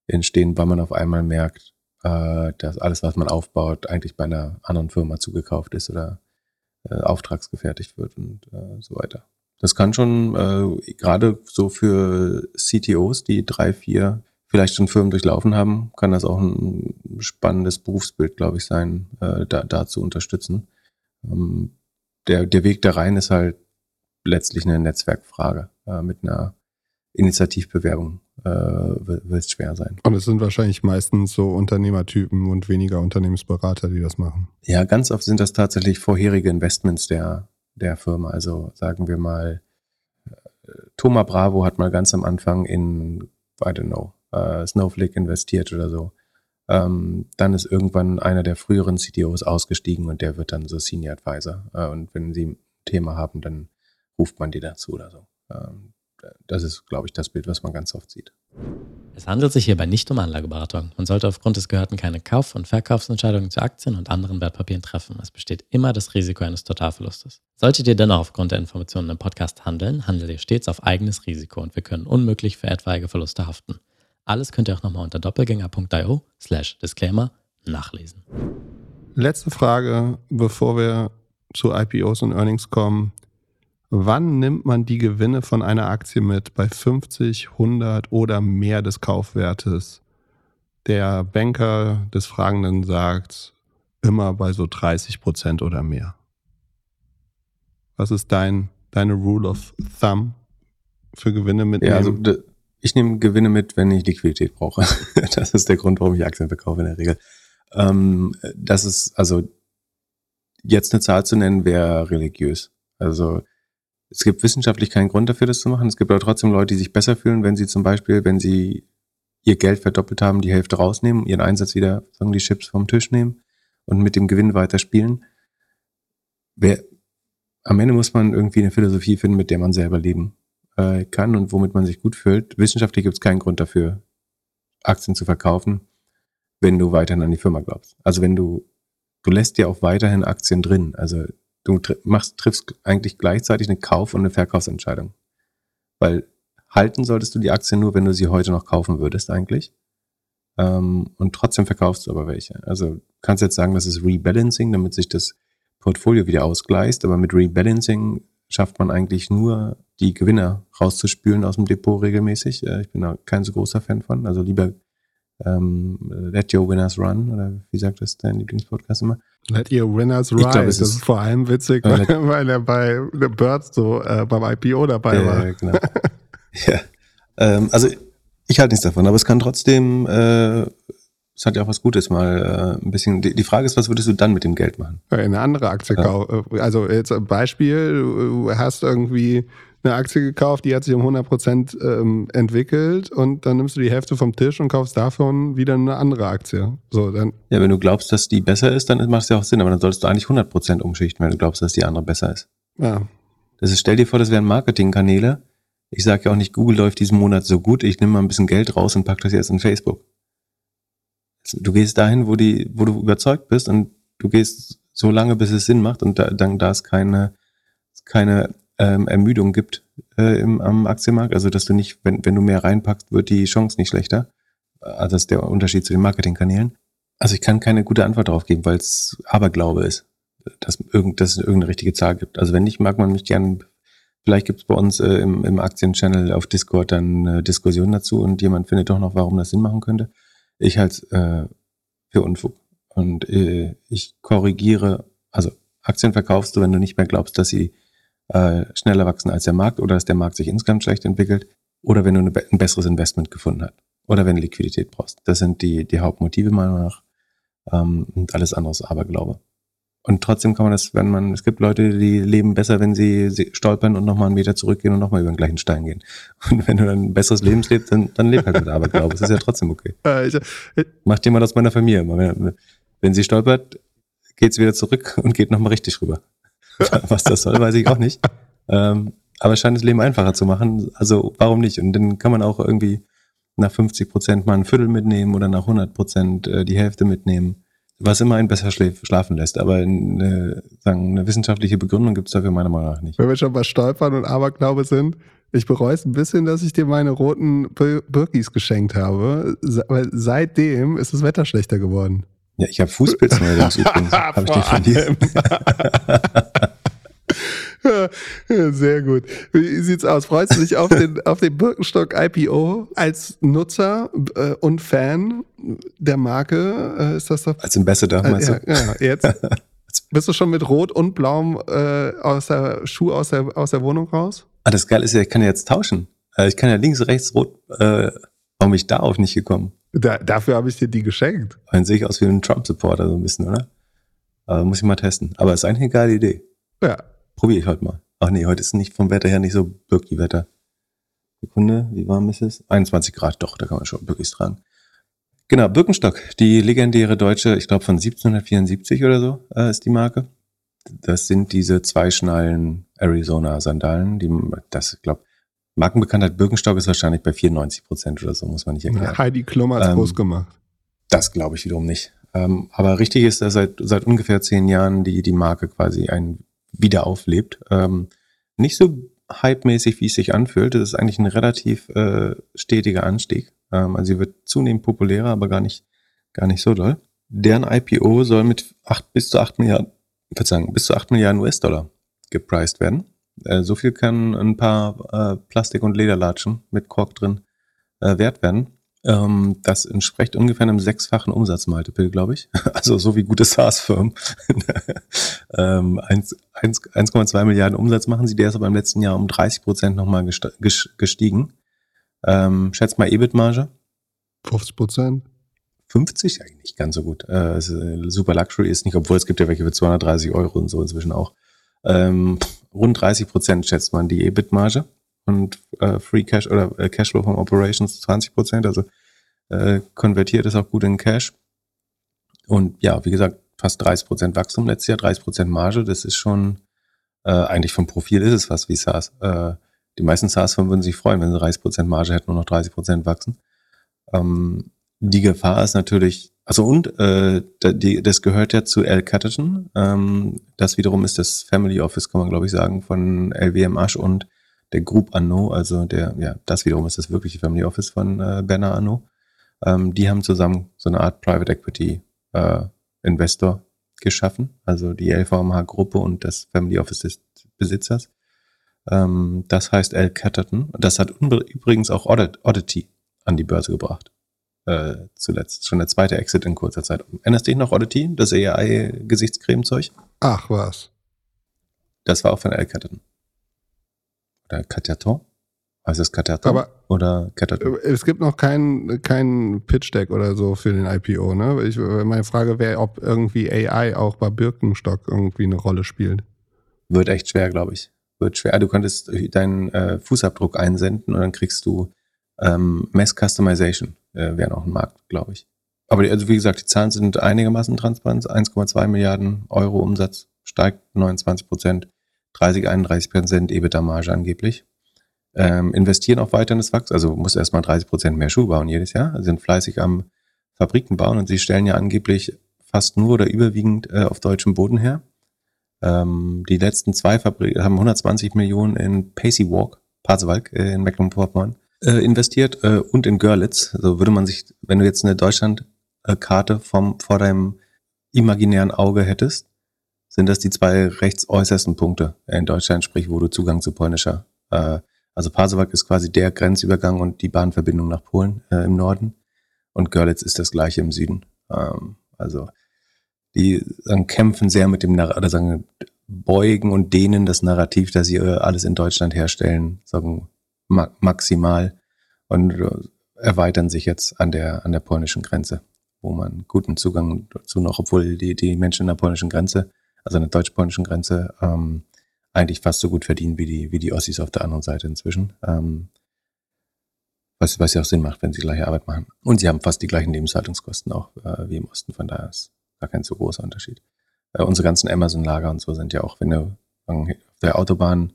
entstehen, weil man auf einmal merkt, äh, dass alles, was man aufbaut, eigentlich bei einer anderen Firma zugekauft ist oder äh, auftragsgefertigt wird und äh, so weiter. Das kann schon gerade so für CTOs, die drei, vier vielleicht schon Firmen durchlaufen haben, kann das auch ein spannendes Berufsbild, glaube ich, sein, da, da zu unterstützen. Ähm, der, der Weg da rein ist halt letztlich eine Netzwerkfrage. Mit einer Initiativbewerbung äh, wird es schwer sein. Und es sind wahrscheinlich meistens so Unternehmertypen und weniger Unternehmensberater, die das machen. Ja, ganz oft sind das tatsächlich vorherige Investments der, der Firma. Also sagen wir mal, äh, Thomas Bravo hat mal ganz am Anfang in, I don't know, äh, Snowflake investiert oder so. Ähm, dann ist irgendwann einer der früheren CTOs ausgestiegen und der wird dann so Senior Advisor. Äh, und wenn sie ein Thema haben, dann ruft man die dazu oder so. Ähm, das ist, glaube ich, das Bild, was man ganz oft sieht. Es handelt sich hierbei nicht um Anlageberatung. Man sollte aufgrund des Gehörten keine Kauf- und Verkaufsentscheidungen zu Aktien und anderen Wertpapieren treffen. Es besteht immer das Risiko eines Totalverlustes. Solltet ihr dennoch aufgrund der Informationen im Podcast handeln, handelt ihr stets auf eigenes Risiko und wir können unmöglich für etwaige Verluste haften. Alles könnt ihr auch nochmal unter doppelgänger.io slash Disclaimer nachlesen. Letzte Frage, bevor wir zu IPOs und Earnings kommen. Wann nimmt man die Gewinne von einer Aktie mit bei 50, 100 oder mehr des Kaufwertes? Der Banker des Fragenden sagt immer bei so 30 Prozent oder mehr. Was ist dein, deine Rule of Thumb für Gewinne mitnehmen? Ja, also ich nehme Gewinne mit, wenn ich Liquidität brauche. das ist der Grund, warum ich Aktien verkaufe in der Regel. Ähm, das ist, also jetzt eine Zahl zu nennen, wäre religiös. Also es gibt wissenschaftlich keinen Grund dafür, das zu machen. Es gibt aber trotzdem Leute, die sich besser fühlen, wenn sie zum Beispiel, wenn sie ihr Geld verdoppelt haben, die Hälfte rausnehmen, ihren Einsatz wieder, sagen die Chips vom Tisch nehmen und mit dem Gewinn weiter spielen. Wer, am Ende muss man irgendwie eine Philosophie finden, mit der man selber leben äh, kann und womit man sich gut fühlt. Wissenschaftlich gibt es keinen Grund dafür, Aktien zu verkaufen, wenn du weiterhin an die Firma glaubst. Also wenn du, du lässt dir auch weiterhin Aktien drin. Also du machst, triffst eigentlich gleichzeitig eine Kauf- und eine Verkaufsentscheidung. Weil halten solltest du die Aktien nur, wenn du sie heute noch kaufen würdest eigentlich. Ähm, und trotzdem verkaufst du aber welche. Also kannst jetzt sagen, das ist Rebalancing, damit sich das Portfolio wieder ausgleicht, aber mit Rebalancing schafft man eigentlich nur die Gewinner rauszuspülen aus dem Depot regelmäßig. Äh, ich bin da kein so großer Fan von. Also lieber ähm, Let Your Winners Run oder wie sagt das dein Lieblingspodcast immer? Let Your Winners Run. das ist vor allem witzig, weil, weil er bei The Birds so äh, beim IPO dabei äh, war. Genau. ja. Ähm, also ich halte nichts davon, aber es kann trotzdem äh, es hat ja auch was Gutes, mal äh, ein bisschen. Die, die Frage ist, was würdest du dann mit dem Geld machen? Eine andere Aktie Ja. kaufen. Also jetzt ein Beispiel, du hast irgendwie eine Aktie gekauft, die hat sich um 100% ähm, entwickelt und dann nimmst du die Hälfte vom Tisch und kaufst davon wieder eine andere Aktie. So, dann, Ja, wenn du glaubst, dass die besser ist, dann macht es ja auch Sinn, aber dann solltest du eigentlich 100% umschichten, wenn du glaubst, dass die andere besser ist. ja. Das ist, stell dir vor, das wären Marketingkanäle. Ich sage ja auch nicht, Google läuft diesen Monat so gut, ich nehme mal ein bisschen Geld raus und pack das jetzt in Facebook. Du gehst dahin, wo die, wo du überzeugt bist und du gehst so lange, bis es Sinn macht und da, dann, da es keine, keine ähm, Ermüdung gibt äh, im, am Aktienmarkt, also dass du nicht, wenn, wenn du mehr reinpackst, wird die Chance nicht schlechter. Also das ist der Unterschied zu den Marketingkanälen. Also ich kann keine gute Antwort darauf geben, weil es Aberglaube ist, dass, irgend, dass es irgendeine richtige Zahl gibt. Also wenn nicht, mag man mich gern Vielleicht gibt es bei uns äh, im, im Aktien-Channel auf Discord dann eine Diskussion dazu und jemand findet doch noch, warum das Sinn machen könnte. Ich halte äh, für Unfug. Und äh, ich korrigiere, also Aktien verkaufst du, wenn du nicht mehr glaubst, dass sie äh, schneller wachsen als der Markt oder dass der Markt sich insgesamt schlecht entwickelt oder wenn du eine, ein besseres Investment gefunden hast oder wenn du Liquidität brauchst. Das sind die, die Hauptmotive meiner Meinung nach ähm, und alles andere ist Aberglaube. Und trotzdem kann man das, wenn man, es gibt Leute, die leben besser, wenn sie, stolpern und nochmal einen Meter zurückgehen und nochmal über den gleichen Stein gehen. Und wenn du dann ein besseres Leben lebst, dann, dann leb halt mit Aberglaube. Das ist ja trotzdem okay. Ich, Macht jemand aus meiner Familie. immer. Wenn, wenn sie stolpert, geht sie wieder zurück und geht nochmal richtig rüber. Was das soll, weiß ich auch nicht. Ähm, aber es scheint das Leben einfacher zu machen. Also warum nicht? Und dann kann man auch irgendwie nach 50 Prozent mal ein Viertel mitnehmen oder nach 100 Prozent äh, die Hälfte mitnehmen. Was immer einen besser schlafen lässt. Aber eine, sagen, eine wissenschaftliche Begründung gibt es dafür meiner Meinung nach nicht. wenn wir schon bei Stolpern und Aberglaube sind, ich bereue es ein bisschen, dass ich dir meine roten Bir- Birkis geschenkt habe, weil seitdem ist das Wetter schlechter geworden. Ja, ich habe Fußpilz neuerdings übrigens. Habe ich den? Ja, Sehr gut. Wie sieht's aus? Freust du dich auf den, auf den Birkenstock IPO als Nutzer äh, und Fan der Marke? Äh, ist das doch? Als Ambassador, Äh, meinst ja, du? ja, jetzt. Bist du schon mit Rot und Blauem äh, aus der Schuh aus der, aus der Wohnung raus? Ah, das Geile ist ja, ich kann ja jetzt tauschen. Äh, Ich kann ja links, rechts, rot. Äh, warum bin ich darauf nicht gekommen? Da, dafür habe ich dir die geschenkt. Dann sehe ich aus wie ein Trump-Supporter so ein bisschen, oder? Aber muss ich mal testen. Aber ist eigentlich eine geile Idee. Ja. Probiere ich heute mal. Ach nee, heute ist nicht vom Wetter her nicht so Birki-Wetter. Sekunde, wie warm ist es? 21 Grad, doch, da kann man schon Birkis tragen. Genau, Birkenstock, die legendäre deutsche, ich glaube von 1774 oder so äh, ist die Marke. Das sind diese zweischnallen Arizona-Sandalen. Die, das, ich glaube, Markenbekanntheit Birkenstock ist wahrscheinlich bei 94 Prozent oder so, muss man nicht erklären. Heidi Klum hat's Ähm, groß gemacht. Das glaube ich wiederum nicht. Ähm, aber richtig ist, dass seit, seit ungefähr zehn Jahren die, die Marke quasi ein wieder auflebt. Ähm, nicht so hypemäßig, wie es sich anfühlt. Das ist eigentlich ein relativ äh, stetiger Anstieg. Ähm, also sie wird zunehmend populärer, aber gar nicht, gar nicht so doll. Deren IPO soll mit acht bis zu acht Milliarden, Verzeihung, bis zu acht Milliarden US-Dollar gepriced werden. Äh, so viel kann ein paar äh, Plastik- und Lederlatschen mit Kork drin äh, wert werden. Ähm, das entspricht ungefähr einem sechsfachen Umsatzmultiple, glaube ich. Also so wie gute SaaS-Firmen. ähm, 1 1 1,2 Milliarden Umsatz machen sie, der ist aber im letzten Jahr um 30 Prozent nochmal gestiegen. Ähm, schätzt mal EBIT-Marge. 50 Prozent. 50? Eigentlich nicht ganz so gut. Äh, äh, super Luxury ist nicht, obwohl es gibt ja welche für 230 Euro und so inzwischen auch. Ähm, rund 30 Prozent schätzt man die EBIT-Marge und äh, Free Cash oder äh, Cashflow from Operations 20 Prozent, also äh, konvertiert ist auch gut in Cash. Und ja, wie gesagt, fast 30 Prozent Wachstum letztes Jahr, 30 Prozent Marge, das ist schon, äh, eigentlich vom Profil ist es fast wie SaaS. Äh, die meisten SaaS-Firmen würden sich freuen, wenn sie 30 Prozent Marge hätten und noch 30 Prozent wachsen. Ähm, die Gefahr ist natürlich, also und äh, die, das gehört ja zu L. Catterton. Ähm, das wiederum ist das Family Office, kann man glaube ich sagen, von LWM Asch und der Group Anno, also der, ja, das wiederum ist das wirkliche Family Office von äh, Bernard Anno. Ähm, die haben zusammen so eine Art Private Equity äh, Investor geschaffen, also die LVMH Gruppe und das Family Office des Besitzers. Ähm, das heißt L. Catterton. Das hat übrigens auch Oddity an die Börse gebracht. Äh, zuletzt. Schon der zweite Exit in kurzer Zeit. Erinnerst du dich noch Oddity? Das AI-Gesichtscremezeug? Ach was. Das war auch von. Catterton. Oder Catterton? Also ist Caterpillar Aber oder Caterpillar? es gibt noch keinen kein Pitch-Deck oder so für den IPO, ne? Ich, meine Frage wäre, ob irgendwie AI auch bei Birkenstock irgendwie eine Rolle spielt. Wird echt schwer, glaube ich. Wird schwer. Du könntest deinen äh, Fußabdruck einsenden und dann kriegst du ähm, Mass Customization, äh, wäre noch ein Markt, glaube ich. Aber die, also wie gesagt, die Zahlen sind einigermaßen transparent. 1,2 Milliarden Euro Umsatz steigt 29 Prozent, 30, 31 Prozent EBITDA-Marge angeblich ähm, investieren auch weiter in das Wachstum, also muss erstmal 30 Prozent mehr Schuhe bauen jedes Jahr, also sind fleißig am Fabriken bauen und sie stellen ja angeblich fast nur oder überwiegend äh, auf deutschem Boden her. Ähm, die letzten zwei Fabriken haben 120 Millionen in Pacey Walk, Pasewalk äh, in Mecklenburg-Vorpommern äh, investiert äh, und in Görlitz. Also würde man sich, wenn du jetzt eine Deutschlandkarte vom vor deinem imaginären Auge hättest, sind das die zwei rechtsäußersten Punkte in Deutschland, sprich, wo du Zugang zu polnischer äh, also Pasewalk ist quasi der Grenzübergang und die Bahnverbindung nach Polen äh, im Norden. Und Görlitz ist das gleiche im Süden. Ähm, also die sagen, kämpfen sehr mit dem, oder sagen, beugen und dehnen das Narrativ, dass sie alles in Deutschland herstellen, sagen ma maximal und äh, erweitern sich jetzt an der, an der polnischen Grenze, wo man guten Zugang dazu noch, obwohl die, die Menschen an der polnischen Grenze, also an der deutsch-polnischen Grenze, ähm, eigentlich fast so gut verdienen wie die, wie die Ossis auf der anderen Seite inzwischen. Ähm, was, was ja auch Sinn macht, wenn sie gleiche Arbeit machen. Und sie haben fast die gleichen Lebenshaltungskosten auch äh, wie im Osten, von daher ist gar kein so großer Unterschied. Äh, unsere ganzen Amazon-Lager und so sind ja auch, wenn du auf der Autobahn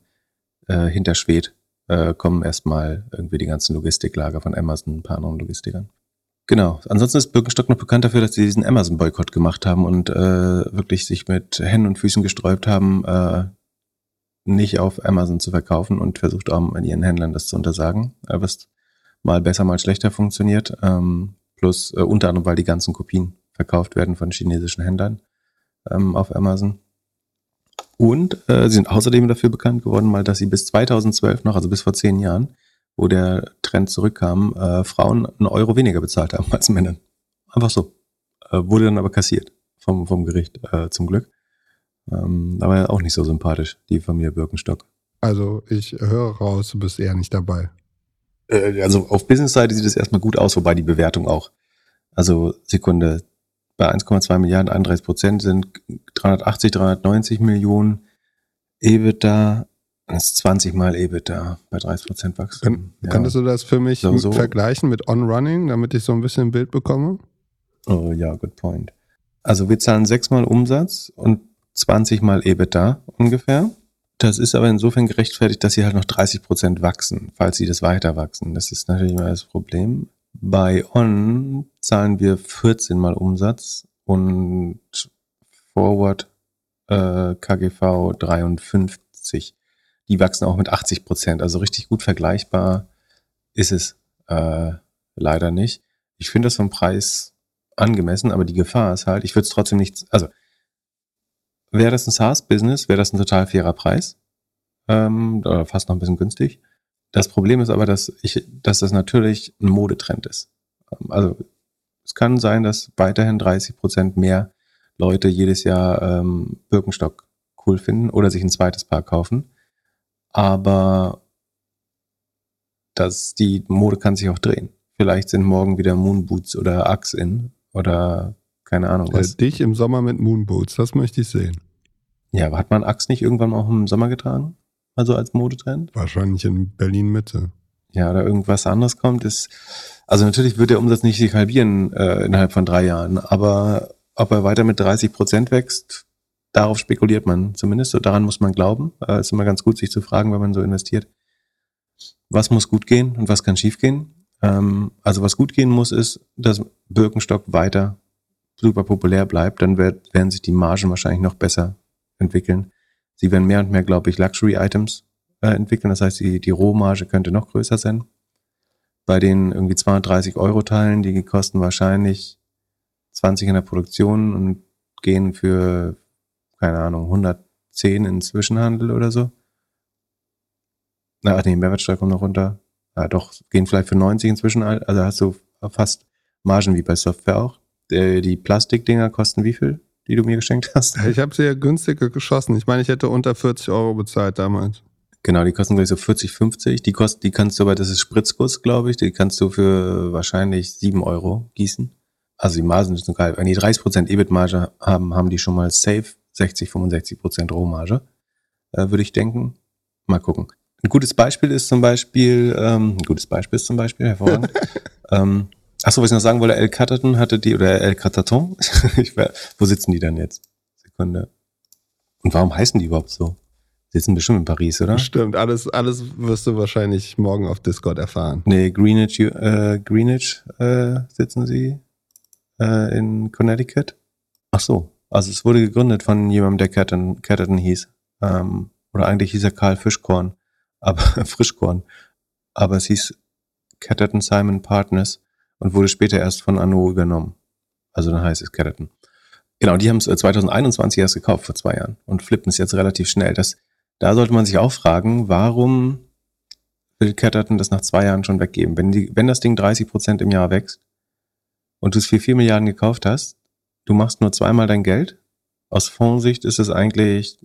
äh, hinter Schwed äh, kommen erstmal irgendwie die ganzen Logistiklager von Amazon, ein paar anderen Logistikern. Genau. Ansonsten ist Birkenstock noch bekannt dafür, dass sie diesen Amazon-Boykott gemacht haben und äh, wirklich sich mit Händen und Füßen gesträubt haben, äh, nicht auf Amazon zu verkaufen und versucht auch an ihren Händlern das zu untersagen, was mal besser, mal schlechter funktioniert. Ähm, plus äh, unter anderem, weil die ganzen Kopien verkauft werden von chinesischen Händlern ähm, auf Amazon. Und äh, sie sind außerdem dafür bekannt geworden, mal, dass sie bis 2012 noch, also bis vor zehn Jahren, wo der Trend zurückkam, äh, Frauen einen Euro weniger bezahlt haben als Männer. Einfach so. Äh, wurde dann aber kassiert vom, vom Gericht, äh, zum Glück. Ähm, aber auch nicht so sympathisch, die Familie Birkenstock. Also ich höre raus, du bist eher nicht dabei. Äh, also auf Business-Seite sieht es erstmal gut aus, wobei die Bewertung auch. Also Sekunde, bei 1,2 Milliarden, 31 Prozent sind 380, 390 Millionen EBITDA. Das ist 20 mal EBITDA bei 30 Prozent Wachstum. Kann, ja. Könntest du das für mich so, so. vergleichen mit On-Running, damit ich so ein bisschen ein Bild bekomme? Oh ja, good point. Also wir zahlen sechsmal Umsatz und 20 mal EBITDA ungefähr. Das ist aber insofern gerechtfertigt, dass sie halt noch 30 Prozent wachsen, falls sie das weiter wachsen. Das ist natürlich immer das Problem. Bei On zahlen wir 14 mal Umsatz und Forward äh, KGV 53. Die wachsen auch mit 80 Prozent. Also richtig gut vergleichbar ist es äh, leider nicht. Ich finde das vom Preis angemessen, aber die Gefahr ist halt, ich würde es trotzdem nicht, also Wäre das ein SaaS-Business, wäre das ein total fairer Preis. Ähm, oder fast noch ein bisschen günstig. Das Problem ist aber, dass ich, dass das natürlich ein Modetrend ist. Also es kann sein, dass weiterhin 30 Prozent mehr Leute jedes Jahr ähm, Birkenstock cool finden oder sich ein zweites Paar kaufen. Aber das, die Mode kann sich auch drehen. Vielleicht sind morgen wieder Moonboots oder Axe in oder keine Ahnung was. Äh, dich im Sommer mit Moonboots, das möchte ich sehen. Ja, aber hat man Axt nicht irgendwann auch im Sommer getragen? Also als Modetrend? Wahrscheinlich in Berlin Mitte. Ja, oder irgendwas anderes kommt, ist, also natürlich wird der Umsatz nicht sich halbieren äh, innerhalb von drei Jahren, aber ob er weiter mit 30 Prozent wächst, darauf spekuliert man zumindest, so daran muss man glauben. Äh, ist immer ganz gut, sich zu fragen, wenn man so investiert. Was muss gut gehen und was kann schief gehen? Ähm, also was gut gehen muss, ist, dass Birkenstock weiter super populär bleibt, dann wird, werden sich die Margen wahrscheinlich noch besser entwickeln. Sie werden mehr und mehr, glaube ich, Luxury-Items äh, entwickeln. Das heißt, die, die Rohmarge könnte noch größer sein. Bei den irgendwie 230 Euro Teilen, die kosten wahrscheinlich 20 in der Produktion und gehen für, keine Ahnung, 110 in Zwischenhandel oder so. Na, ach nee, Mehrwertsteuer kommt noch runter. Ja, doch, gehen vielleicht für 90 inzwischen. Also hast du fast Margen wie bei Software auch. Die Plastikdinger kosten wie viel? Die du mir geschenkt hast. Ich habe sie ja günstiger geschossen. Ich meine, ich hätte unter 40 Euro bezahlt damals. Genau, die kosten gleich so 40, 50. Die kosten, die kannst du aber, das ist Spritzguss, glaube ich, die kannst du für wahrscheinlich 7 Euro gießen. Also die Margen sind so geil. Wenn die 30% EBIT-Marge haben, haben die schon mal safe 60, 65% Rohmarge, äh, würde ich denken. Mal gucken. Ein gutes Beispiel ist zum Beispiel, ähm, ein gutes Beispiel ist zum Beispiel, hervorragend. ähm, Achso, was ich noch sagen wollte, El Cataton hatte die, oder El Cataton, ich, wo sitzen die dann jetzt? Sekunde. Und warum heißen die überhaupt so? sitzen bestimmt in Paris, oder? Stimmt, alles, alles wirst du wahrscheinlich morgen auf Discord erfahren. Nee, Greenwich, äh, Greenwich äh, sitzen sie äh, in Connecticut. Ach so, also es wurde gegründet von jemandem, der Catterton, Catterton hieß. Ähm, oder eigentlich hieß er Karl Fischkorn, aber Frischkorn. Aber es hieß Catterton Simon Partners und wurde später erst von Anno übernommen. Also dann heißt es Catterton. Genau, die haben es 2021 erst gekauft, vor zwei Jahren, und flippen es jetzt relativ schnell. Das da sollte man sich auch fragen, warum will Catterton das nach zwei Jahren schon weggeben? Wenn, die, wenn das Ding 30 Prozent im Jahr wächst und du es für vier Milliarden gekauft hast, du machst nur zweimal dein Geld. Aus Fondssicht ist es eigentlich,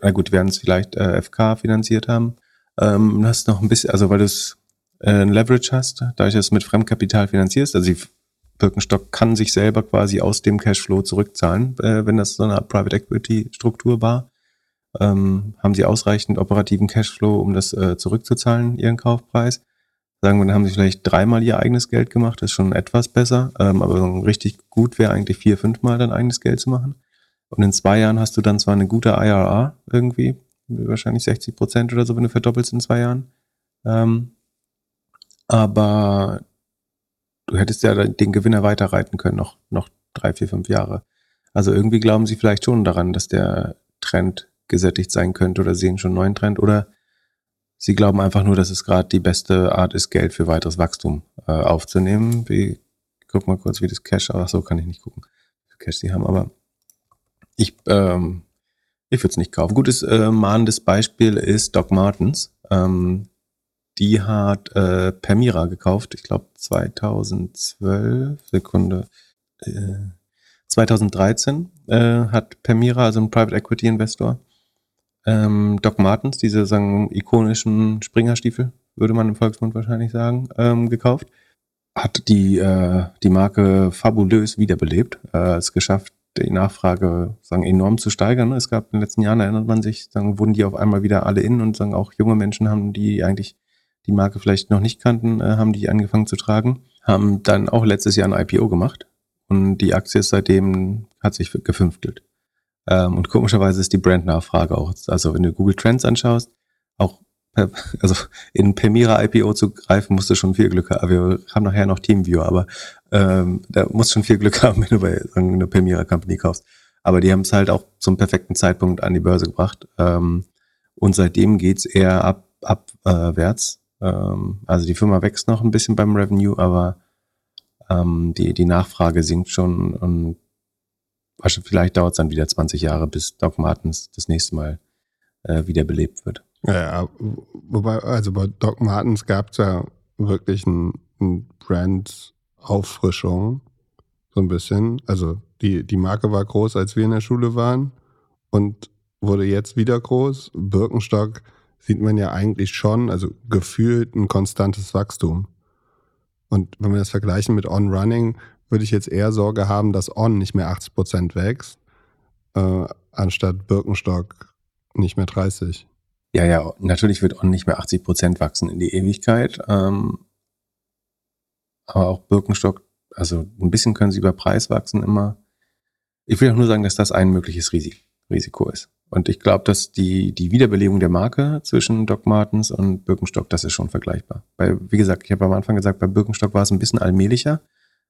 na gut, werden es vielleicht äh, FK finanziert haben. Ähm, hast noch ein bisschen, also weil du es ein Leverage hast, dadurch, dass du mit Fremdkapital finanzierst, also die Birkenstock kann sich selber quasi aus dem Cashflow zurückzahlen, äh, wenn das so eine Private Equity Struktur war ähm, haben sie ausreichend operativen Cashflow, um das äh, zurückzuzahlen, ihren Kaufpreis. Sagen wir, dann haben sie vielleicht dreimal ihr eigenes Geld gemacht, das ist schon etwas besser, ähm, aber richtig gut wäre eigentlich vier, fünfmal dein eigenes Geld zu machen. Und in zwei Jahren hast du dann zwar eine gute IRA irgendwie, wahrscheinlich 60 Prozent oder so, wenn du verdoppelst in zwei Jahren. Ähm, aber du hättest ja den Gewinner weiterreiten können, noch, noch drei, vier, fünf Jahre. Also irgendwie glauben sie vielleicht schon daran, dass der Trend gesättigt sein könnte oder sehen schon einen neuen Trend oder sie glauben einfach nur, dass es gerade die beste Art ist, Geld für weiteres Wachstum äh, aufzunehmen. Wie, guck mal kurz, wie das Cash, ach so kann ich nicht gucken, wie Cash sie haben, aber ich, ähm, ich würde es nicht kaufen. Gutes äh, mahnendes Beispiel ist Doc Martens. Ähm, die hat äh, Permira gekauft, ich glaube 2012, Sekunde, äh, 2013 äh, hat Permira, also ein Private Equity Investor, ähm, Doc Martens, diese sagen ikonischen Springerstiefel, würde man im Volksmund wahrscheinlich sagen, ähm, gekauft. Hat die, äh, die Marke fabulös wiederbelebt. Äh, es geschafft, die Nachfrage sagen, enorm zu steigern. Es gab in den letzten Jahren, erinnert man sich, sagen, wurden die auf einmal wieder alle in und sagen, auch junge Menschen haben die eigentlich die Marke vielleicht noch nicht kannten, äh, haben die angefangen zu tragen. Haben dann auch letztes Jahr ein IPO gemacht und die Aktie ist seitdem, hat sich gefünftelt. Ähm, und komischerweise ist die Brandnachfrage auch, also wenn du Google Trends anschaust, auch per, also in Permira IPO zu greifen, musst du schon viel Glück haben. Wir haben nachher noch Teamviewer, aber ähm, da musst du schon viel Glück haben, wenn du bei einer Permira Company kaufst. Aber die haben es halt auch zum perfekten Zeitpunkt an die Börse gebracht. Ähm, und seitdem geht's eher ab, abwärts. Äh, ähm, also die Firma wächst noch ein bisschen beim Revenue, aber ähm, die, die Nachfrage sinkt schon und vielleicht dauert es dann wieder 20 Jahre, bis Doc Martens das nächste Mal äh, wieder belebt wird. Ja, wobei, also bei Doc Martens gab es ja wirklich ein, ein Brand-Auffrischung, so ein bisschen. Also die, die Marke war groß, als wir in der Schule waren und wurde jetzt wieder groß. Birkenstock sieht man ja eigentlich schon, also gefühlt ein konstantes Wachstum. Und wenn wir das vergleichen mit On Running, würde ich jetzt eher Sorge haben, dass On nicht mehr 80 Prozent wächst, äh, anstatt Birkenstock nicht mehr 30. Ja, ja, natürlich wird On nicht mehr 80 Prozent wachsen in die Ewigkeit. Ähm, aber auch Birkenstock, also ein bisschen können sie über Preis wachsen immer. Ich will auch nur sagen, dass das ein mögliches Risiko ist. Und ich glaube, dass die, die Wiederbelebung der Marke zwischen Doc Martens und Birkenstock, das ist schon vergleichbar. Weil, wie gesagt, ich habe am Anfang gesagt, bei Birkenstock war es ein bisschen allmählicher.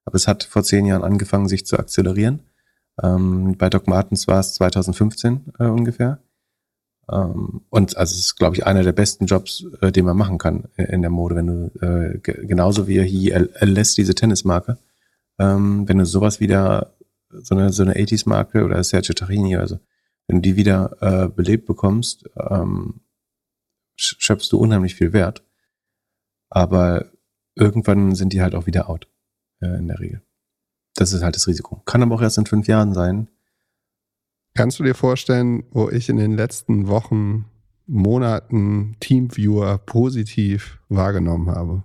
Aber es hat vor zehn Jahren angefangen, sich zu akzelerieren. Ähm, bei Doc Martens war es 2015 äh, ungefähr. Ähm, und also es ist, glaube ich, einer der besten Jobs, äh, den man machen kann in der Mode, wenn du äh, genauso wie hier lässt diese Tennismarke, ähm, wenn du sowas wieder, so eine, so eine 80s-Marke oder Sergio Tarini, also wenn du die wieder äh, belebt bekommst, ähm, schöpfst du unheimlich viel Wert. Aber irgendwann sind die halt auch wieder out äh, in der Regel. Das ist halt das Risiko. Kann aber auch erst in fünf Jahren sein. Kannst du dir vorstellen, wo ich in den letzten Wochen Monaten Teamviewer positiv wahrgenommen habe.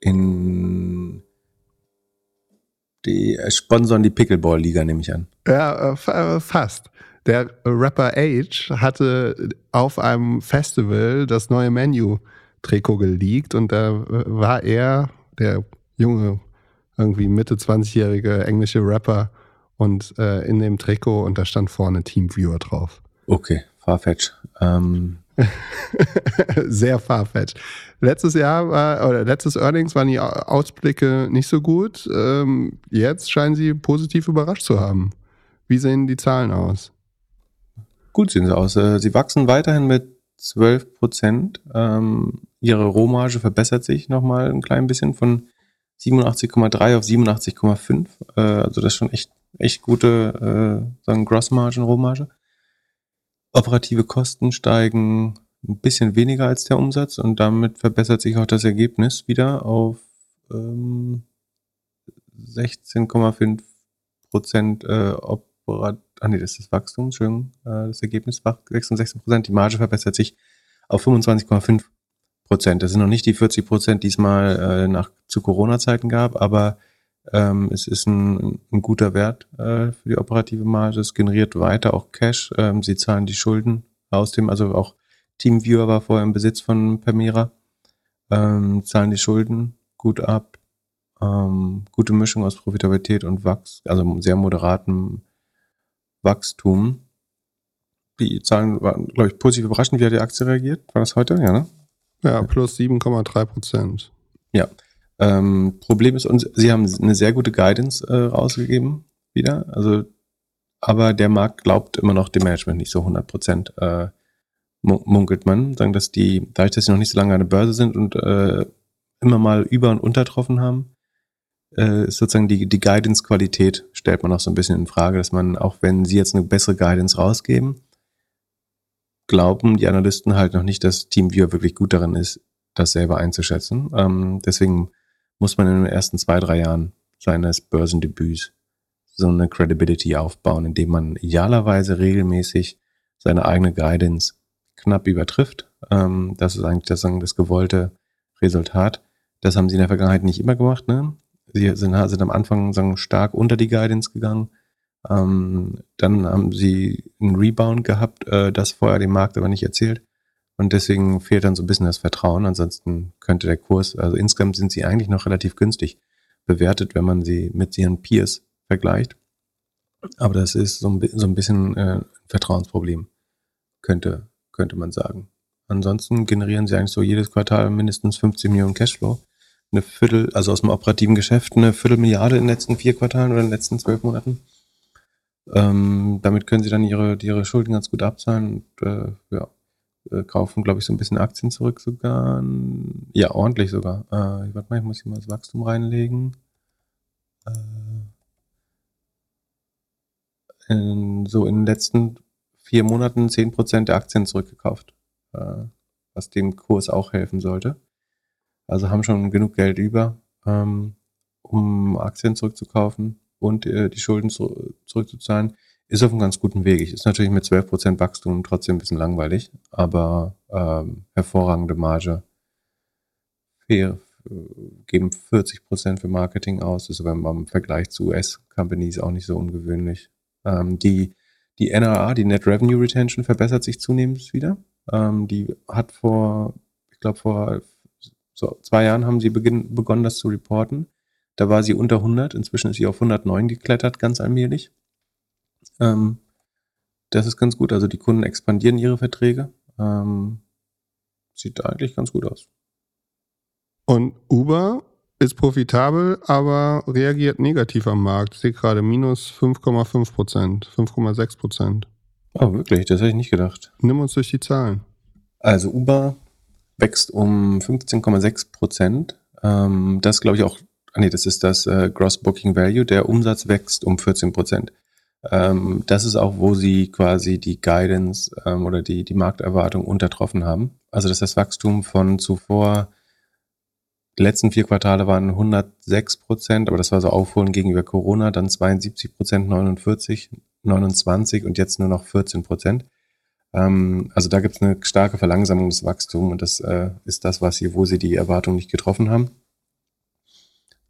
In die äh, sponsern die Pickleball-Liga, nehme ich an. Ja, äh, fast. Der Rapper Age hatte auf einem Festival das neue Menu-Trikot geleakt und da war er, der junge, irgendwie Mitte 20-jährige englische Rapper, und äh, in dem Trikot und da stand vorne Teamviewer drauf. Okay, Farfetch. Ähm. Sehr Farfetch. Letztes Jahr war, oder letztes Earnings waren die Ausblicke nicht so gut. Ähm, jetzt scheinen sie positiv überrascht zu haben. Wie sehen die Zahlen aus? Gut sehen sie aus. Äh, sie wachsen weiterhin mit 12 Prozent. Ähm, ihre Rohmarge verbessert sich nochmal ein klein bisschen von 87,3 auf 87,5. Äh, also das ist schon echt, echt gute äh, sagen Grossmargin, Rohmarge. Operative Kosten steigen ein bisschen weniger als der Umsatz und damit verbessert sich auch das Ergebnis wieder auf ähm, 16,5 Prozent äh, Operat ah nee, das ist Wachstum, Entschuldigung, äh, das Ergebnis 16 Prozent, die Marge verbessert sich auf 25,5 Prozent. Das sind noch nicht die 40 Prozent, die es mal äh, nach, zu Corona-Zeiten gab, aber ähm, es ist ein, ein guter Wert äh, für die operative Marge. Es generiert weiter auch Cash. Ähm, sie zahlen die Schulden aus dem, also auch TeamViewer war vorher im Besitz von Permira. Ähm, zahlen die Schulden gut ab. Ähm, gute Mischung aus Profitabilität und Wachs, also sehr moderatem Wachstum. Die Zahlen waren, glaube ich, positiv überraschend. Wie hat die Aktie reagiert? War das heute? Ja, ne? Ja, plus 7,3 Prozent. Ja. Ähm, Problem ist, uns, sie haben eine sehr gute Guidance äh, rausgegeben wieder. Also, aber der Markt glaubt immer noch dem Management nicht so 100 Prozent. Äh, munkelt man, sagen, dass die, dadurch, dass sie noch nicht so lange an der Börse sind und äh, immer mal über- und untertroffen haben, äh, sozusagen die, die Guidance-Qualität stellt man auch so ein bisschen in Frage, dass man, auch wenn sie jetzt eine bessere Guidance rausgeben, glauben die Analysten halt noch nicht, dass TeamViewer wirklich gut darin ist, das selber einzuschätzen. Ähm, deswegen muss man in den ersten zwei, drei Jahren seines Börsendebüts so eine Credibility aufbauen, indem man idealerweise regelmäßig seine eigene Guidance knapp übertrifft. Ähm, das ist eigentlich das, das gewollte Resultat. Das haben sie in der Vergangenheit nicht immer gemacht. Ne? Sie sind, sind am Anfang sagen, stark unter die Guidance gegangen ähm, dann haben sie einen Rebound gehabt, äh, das vorher dem Markt aber nicht erzählt. Und deswegen fehlt dann so ein bisschen das Vertrauen. Ansonsten könnte der Kurs, also insgesamt sind sie eigentlich noch relativ günstig bewertet, wenn man sie mit ihren Peers vergleicht. Aber das ist so ein, so ein bisschen äh, ein Vertrauensproblem, könnte, könnte man sagen. Ansonsten generieren sie eigentlich so jedes Quartal mindestens 15 Millionen Cashflow. Eine Viertel, also aus dem operativen Geschäft, eine Viertelmilliarde in den letzten vier Quartalen oder in den letzten zwölf Monaten. Ähm, damit können sie dann ihre, ihre Schulden ganz gut abzahlen und äh, ja, äh, kaufen, glaube ich, so ein bisschen Aktien zurück sogar. Ja, ordentlich sogar. Äh, warte mal, ich muss hier mal das Wachstum reinlegen. Äh, in, so in den letzten vier Monaten 10% der Aktien zurückgekauft, äh, was dem Kurs auch helfen sollte. Also haben schon genug Geld über, ähm, um Aktien zurückzukaufen und äh, die Schulden zu, zurückzuzahlen, ist auf einem ganz guten Weg. Ist natürlich mit 12% Wachstum trotzdem ein bisschen langweilig, aber ähm, hervorragende Marge. Fair, geben 40% für Marketing aus, ist aber im Vergleich zu US-Companies auch nicht so ungewöhnlich. Ähm, die, die NRA, die Net Revenue Retention, verbessert sich zunehmend wieder. Ähm, die hat vor, ich glaube, vor so zwei Jahren haben sie beginn, begonnen, das zu reporten. Da war sie unter 100, inzwischen ist sie auf 109 geklettert, ganz allmählich. Ähm, das ist ganz gut. Also die Kunden expandieren ihre Verträge. Ähm, sieht eigentlich ganz gut aus. Und Uber ist profitabel, aber reagiert negativ am Markt. Ich sehe gerade minus 5,5 Prozent, 5,6 Prozent. Oh, wirklich? Das hätte ich nicht gedacht. Nimm uns durch die Zahlen. Also Uber wächst um 15,6 Prozent. Ähm, das glaube ich auch ah nee, das ist das äh, Gross Booking Value, der Umsatz wächst um 14 Prozent. Ähm, das ist auch, wo sie quasi die Guidance ähm, oder die, die Markterwartung untertroffen haben. Also das ist das Wachstum von zuvor, die letzten vier Quartale waren 106 Prozent, aber das war so aufholen gegenüber Corona, dann 72 Prozent, 49, 29 und jetzt nur noch 14 Prozent. Ähm, also da gibt es eine starke Verlangsamung des Wachstums und das äh, ist das, was sie, wo sie die Erwartung nicht getroffen haben.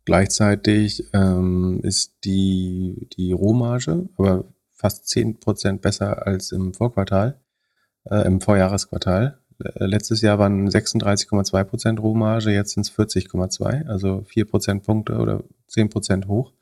Gleichzeitig ähm, ist die, die Rohmarge aber fast zehn Prozent besser als im Vorquartal, äh, im Vorjahresquartal. Äh, letztes Jahr waren 36,2 Prozent Rohmarge, jetzt sind es 40,2, also vier Prozentpunkte oder zehn Prozent hoch.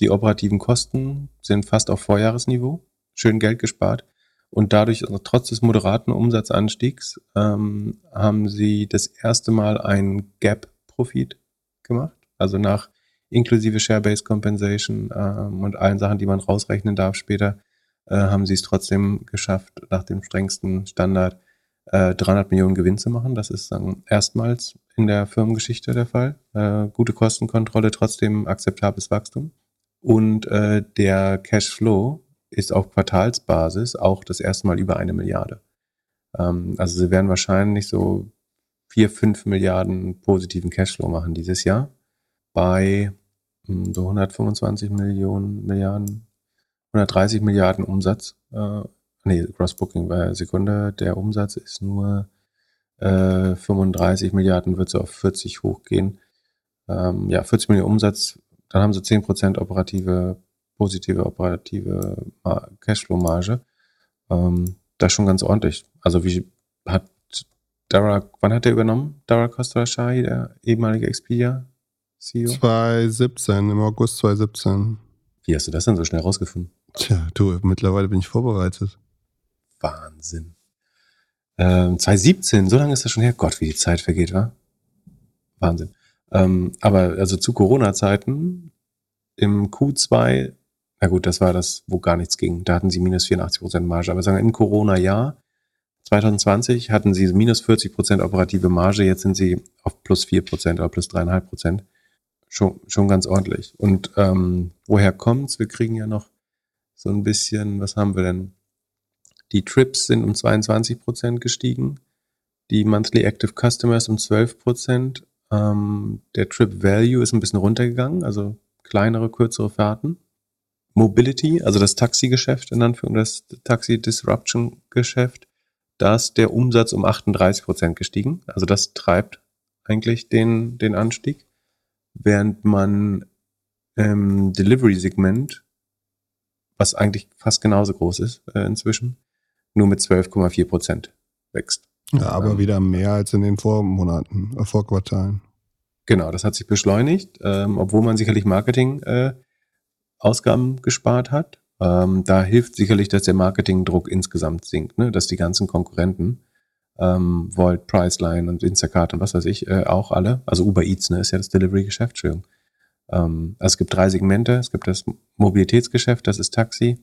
Die operativen Kosten sind fast auf Vorjahresniveau, schön Geld gespart. Und dadurch, also trotz des moderaten Umsatzanstiegs, ähm, haben sie das erste Mal einen Gap-Profit gemacht. Also nach inklusive Share-Based Compensation ähm, und allen Sachen, die man rausrechnen darf später, äh, haben sie es trotzdem geschafft, nach dem strengsten Standard äh, 300 Millionen Gewinn zu machen. Das ist dann erstmals in der Firmengeschichte der Fall. Äh, gute Kostenkontrolle, trotzdem akzeptables Wachstum. Und äh, der Cashflow ist auf Quartalsbasis auch das erste Mal über eine Milliarde. Ähm, also sie werden wahrscheinlich so vier, fünf Milliarden positiven Cashflow machen dieses Jahr bei hm, so 125 Millionen Milliarden, 130 Milliarden Umsatz. Äh, nee, Gross Booking bei Sekunde. Der Umsatz ist nur äh, 35 Milliarden, wird so auf 40 hochgehen. Ähm, ja, 40 Millionen Umsatz, dann haben sie 10% operative, positive operative Cashflow-Marge. Ähm, das ist schon ganz ordentlich. Also wie hat Dara, wann hat er übernommen? Dara Costa Shai, der ehemalige Expedia CEO? 2017, im August 2017. Wie hast du das denn so schnell rausgefunden? Tja, du, mittlerweile bin ich vorbereitet. Wahnsinn. Ähm, 2017, so lange ist das schon her. Gott, wie die Zeit vergeht, wa? Wahnsinn. Ähm, aber also zu Corona-Zeiten im Q2, na gut, das war das, wo gar nichts ging. Da hatten sie minus 84 Prozent Marge. Aber sagen wir, im Corona-Jahr 2020 hatten sie minus 40 Prozent operative Marge. Jetzt sind sie auf plus 4 Prozent oder plus 3,5 Prozent. Schon, schon ganz ordentlich. Und ähm, woher kommt's? Wir kriegen ja noch so ein bisschen, was haben wir denn? Die Trips sind um 22 Prozent gestiegen, die Monthly Active Customers um 12 Prozent. Ähm, der Trip Value ist ein bisschen runtergegangen, also kleinere, kürzere Fahrten. Mobility, also das Taxigeschäft, in Anführung das Taxi-Disruption-Geschäft, da ist der Umsatz um 38 Prozent gestiegen. Also das treibt eigentlich den, den Anstieg. Während man im Delivery-Segment, was eigentlich fast genauso groß ist äh, inzwischen, nur mit 12,4 Prozent wächst. Ja, aber ähm, wieder mehr als in den Vormonaten, äh, Vorquartalen. Genau, das hat sich beschleunigt, ähm, obwohl man sicherlich Marketing-Ausgaben äh, gespart hat. Ähm, da hilft sicherlich, dass der Marketingdruck insgesamt sinkt, ne? dass die ganzen Konkurrenten, ähm, Volt, Priceline und Instacart und was weiß ich, äh, auch alle, also Uber Eats, ne, ist ja das Delivery-Geschäft, Entschuldigung. Ähm, also es gibt drei Segmente, es gibt das Mobilitätsgeschäft, das ist Taxi,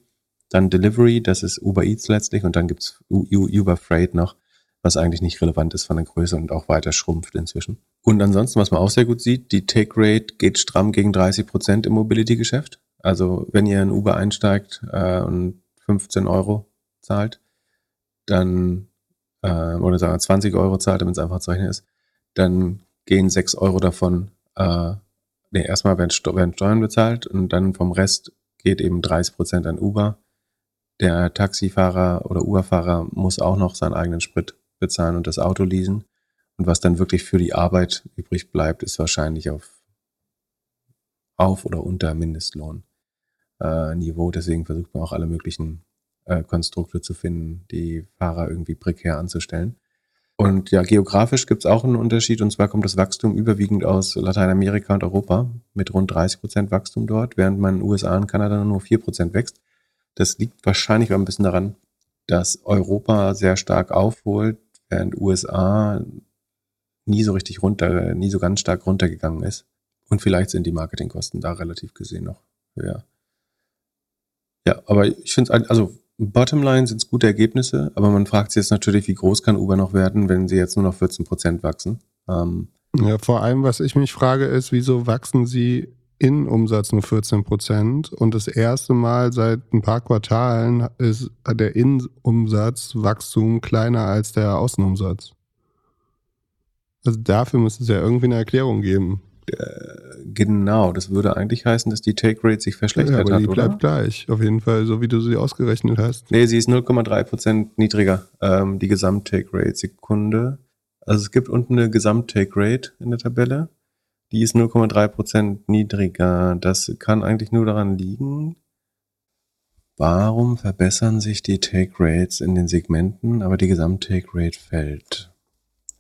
dann Delivery, das ist Uber Eats letztlich und dann gibt's Uber Freight noch, was eigentlich nicht relevant ist von der Größe und auch weiter schrumpft inzwischen. Und ansonsten, was man auch sehr gut sieht, die Take Rate geht stramm gegen 30 Prozent im Mobility-Geschäft. Also wenn ihr in Uber einsteigt äh, und 15 Euro zahlt, dann, äh, oder sagen wir 20 Euro zahlt, damit es einfach zu rechnen ist, dann gehen 6 Euro davon, äh, nee, erstmal werden, werden Steuern bezahlt und dann vom Rest geht eben 30 Prozent an Uber. Der Taxifahrer oder Uberfahrer muss auch noch seinen eigenen Sprit bezahlen und das Auto leasen. Und was dann wirklich für die Arbeit übrig bleibt, ist wahrscheinlich auf, auf oder unter Mindestlohn äh. Deswegen versucht man auch alle möglichen äh, Konstrukte zu finden, die Fahrer irgendwie prekär anzustellen. Und ja, geografisch gibt es auch einen Unterschied. Und zwar kommt das Wachstum überwiegend aus Lateinamerika und Europa mit rund 30 Prozent Wachstum dort, während man in den USA und Kanada nur 4 Prozent wächst. Das liegt wahrscheinlich auch ein bisschen daran, dass Europa sehr stark aufholt, während USA nie so richtig runter, nie so ganz stark runtergegangen ist. Und vielleicht sind die Marketingkosten da relativ gesehen noch höher. Ja, aber ich finde es, also Bottomline sind es gute Ergebnisse, aber man fragt sich jetzt natürlich, wie groß kann Uber noch werden, wenn sie jetzt nur noch 14 Prozent wachsen. Ähm, ja, vor allem, was ich mich frage, ist, wieso wachsen sie in Umsatz nur 14 Prozent und das erste Mal seit ein paar Quartalen ist der Innenumsatzwachstum kleiner als der Außenumsatz. Also dafür muss es ja irgendwie eine Erklärung geben. Äh, Genau, das würde eigentlich heißen, dass die Take Rate sich verschlechtert ja, aber hat, die oder? bleibt gleich, auf jeden Fall, so wie du sie ausgerechnet hast. Nee, sie ist 0,3% niedriger, ähm, die Gesamt-Take Rate. Sekunde. Also es gibt unten eine Gesamt-Take Rate in der Tabelle. Die ist 0,3% niedriger. Das kann eigentlich nur daran liegen, warum verbessern sich die Take Rates in den Segmenten, aber die Gesamt-Take Rate fällt.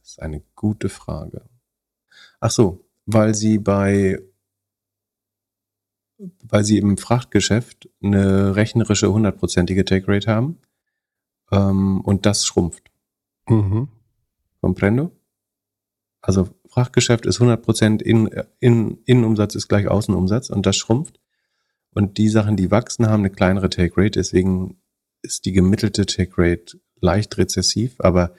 Das ist eine gute Frage. Ach so, weil sie bei weil sie im Frachtgeschäft eine rechnerische hundertprozentige Take Rate haben ähm, und das schrumpft. Mhm. Comprendo? Also Frachtgeschäft ist 100% in, in, Innenumsatz ist gleich Außenumsatz und das schrumpft. Und die Sachen, die wachsen, haben eine kleinere Take Rate. Deswegen ist die gemittelte Take Rate leicht rezessiv, aber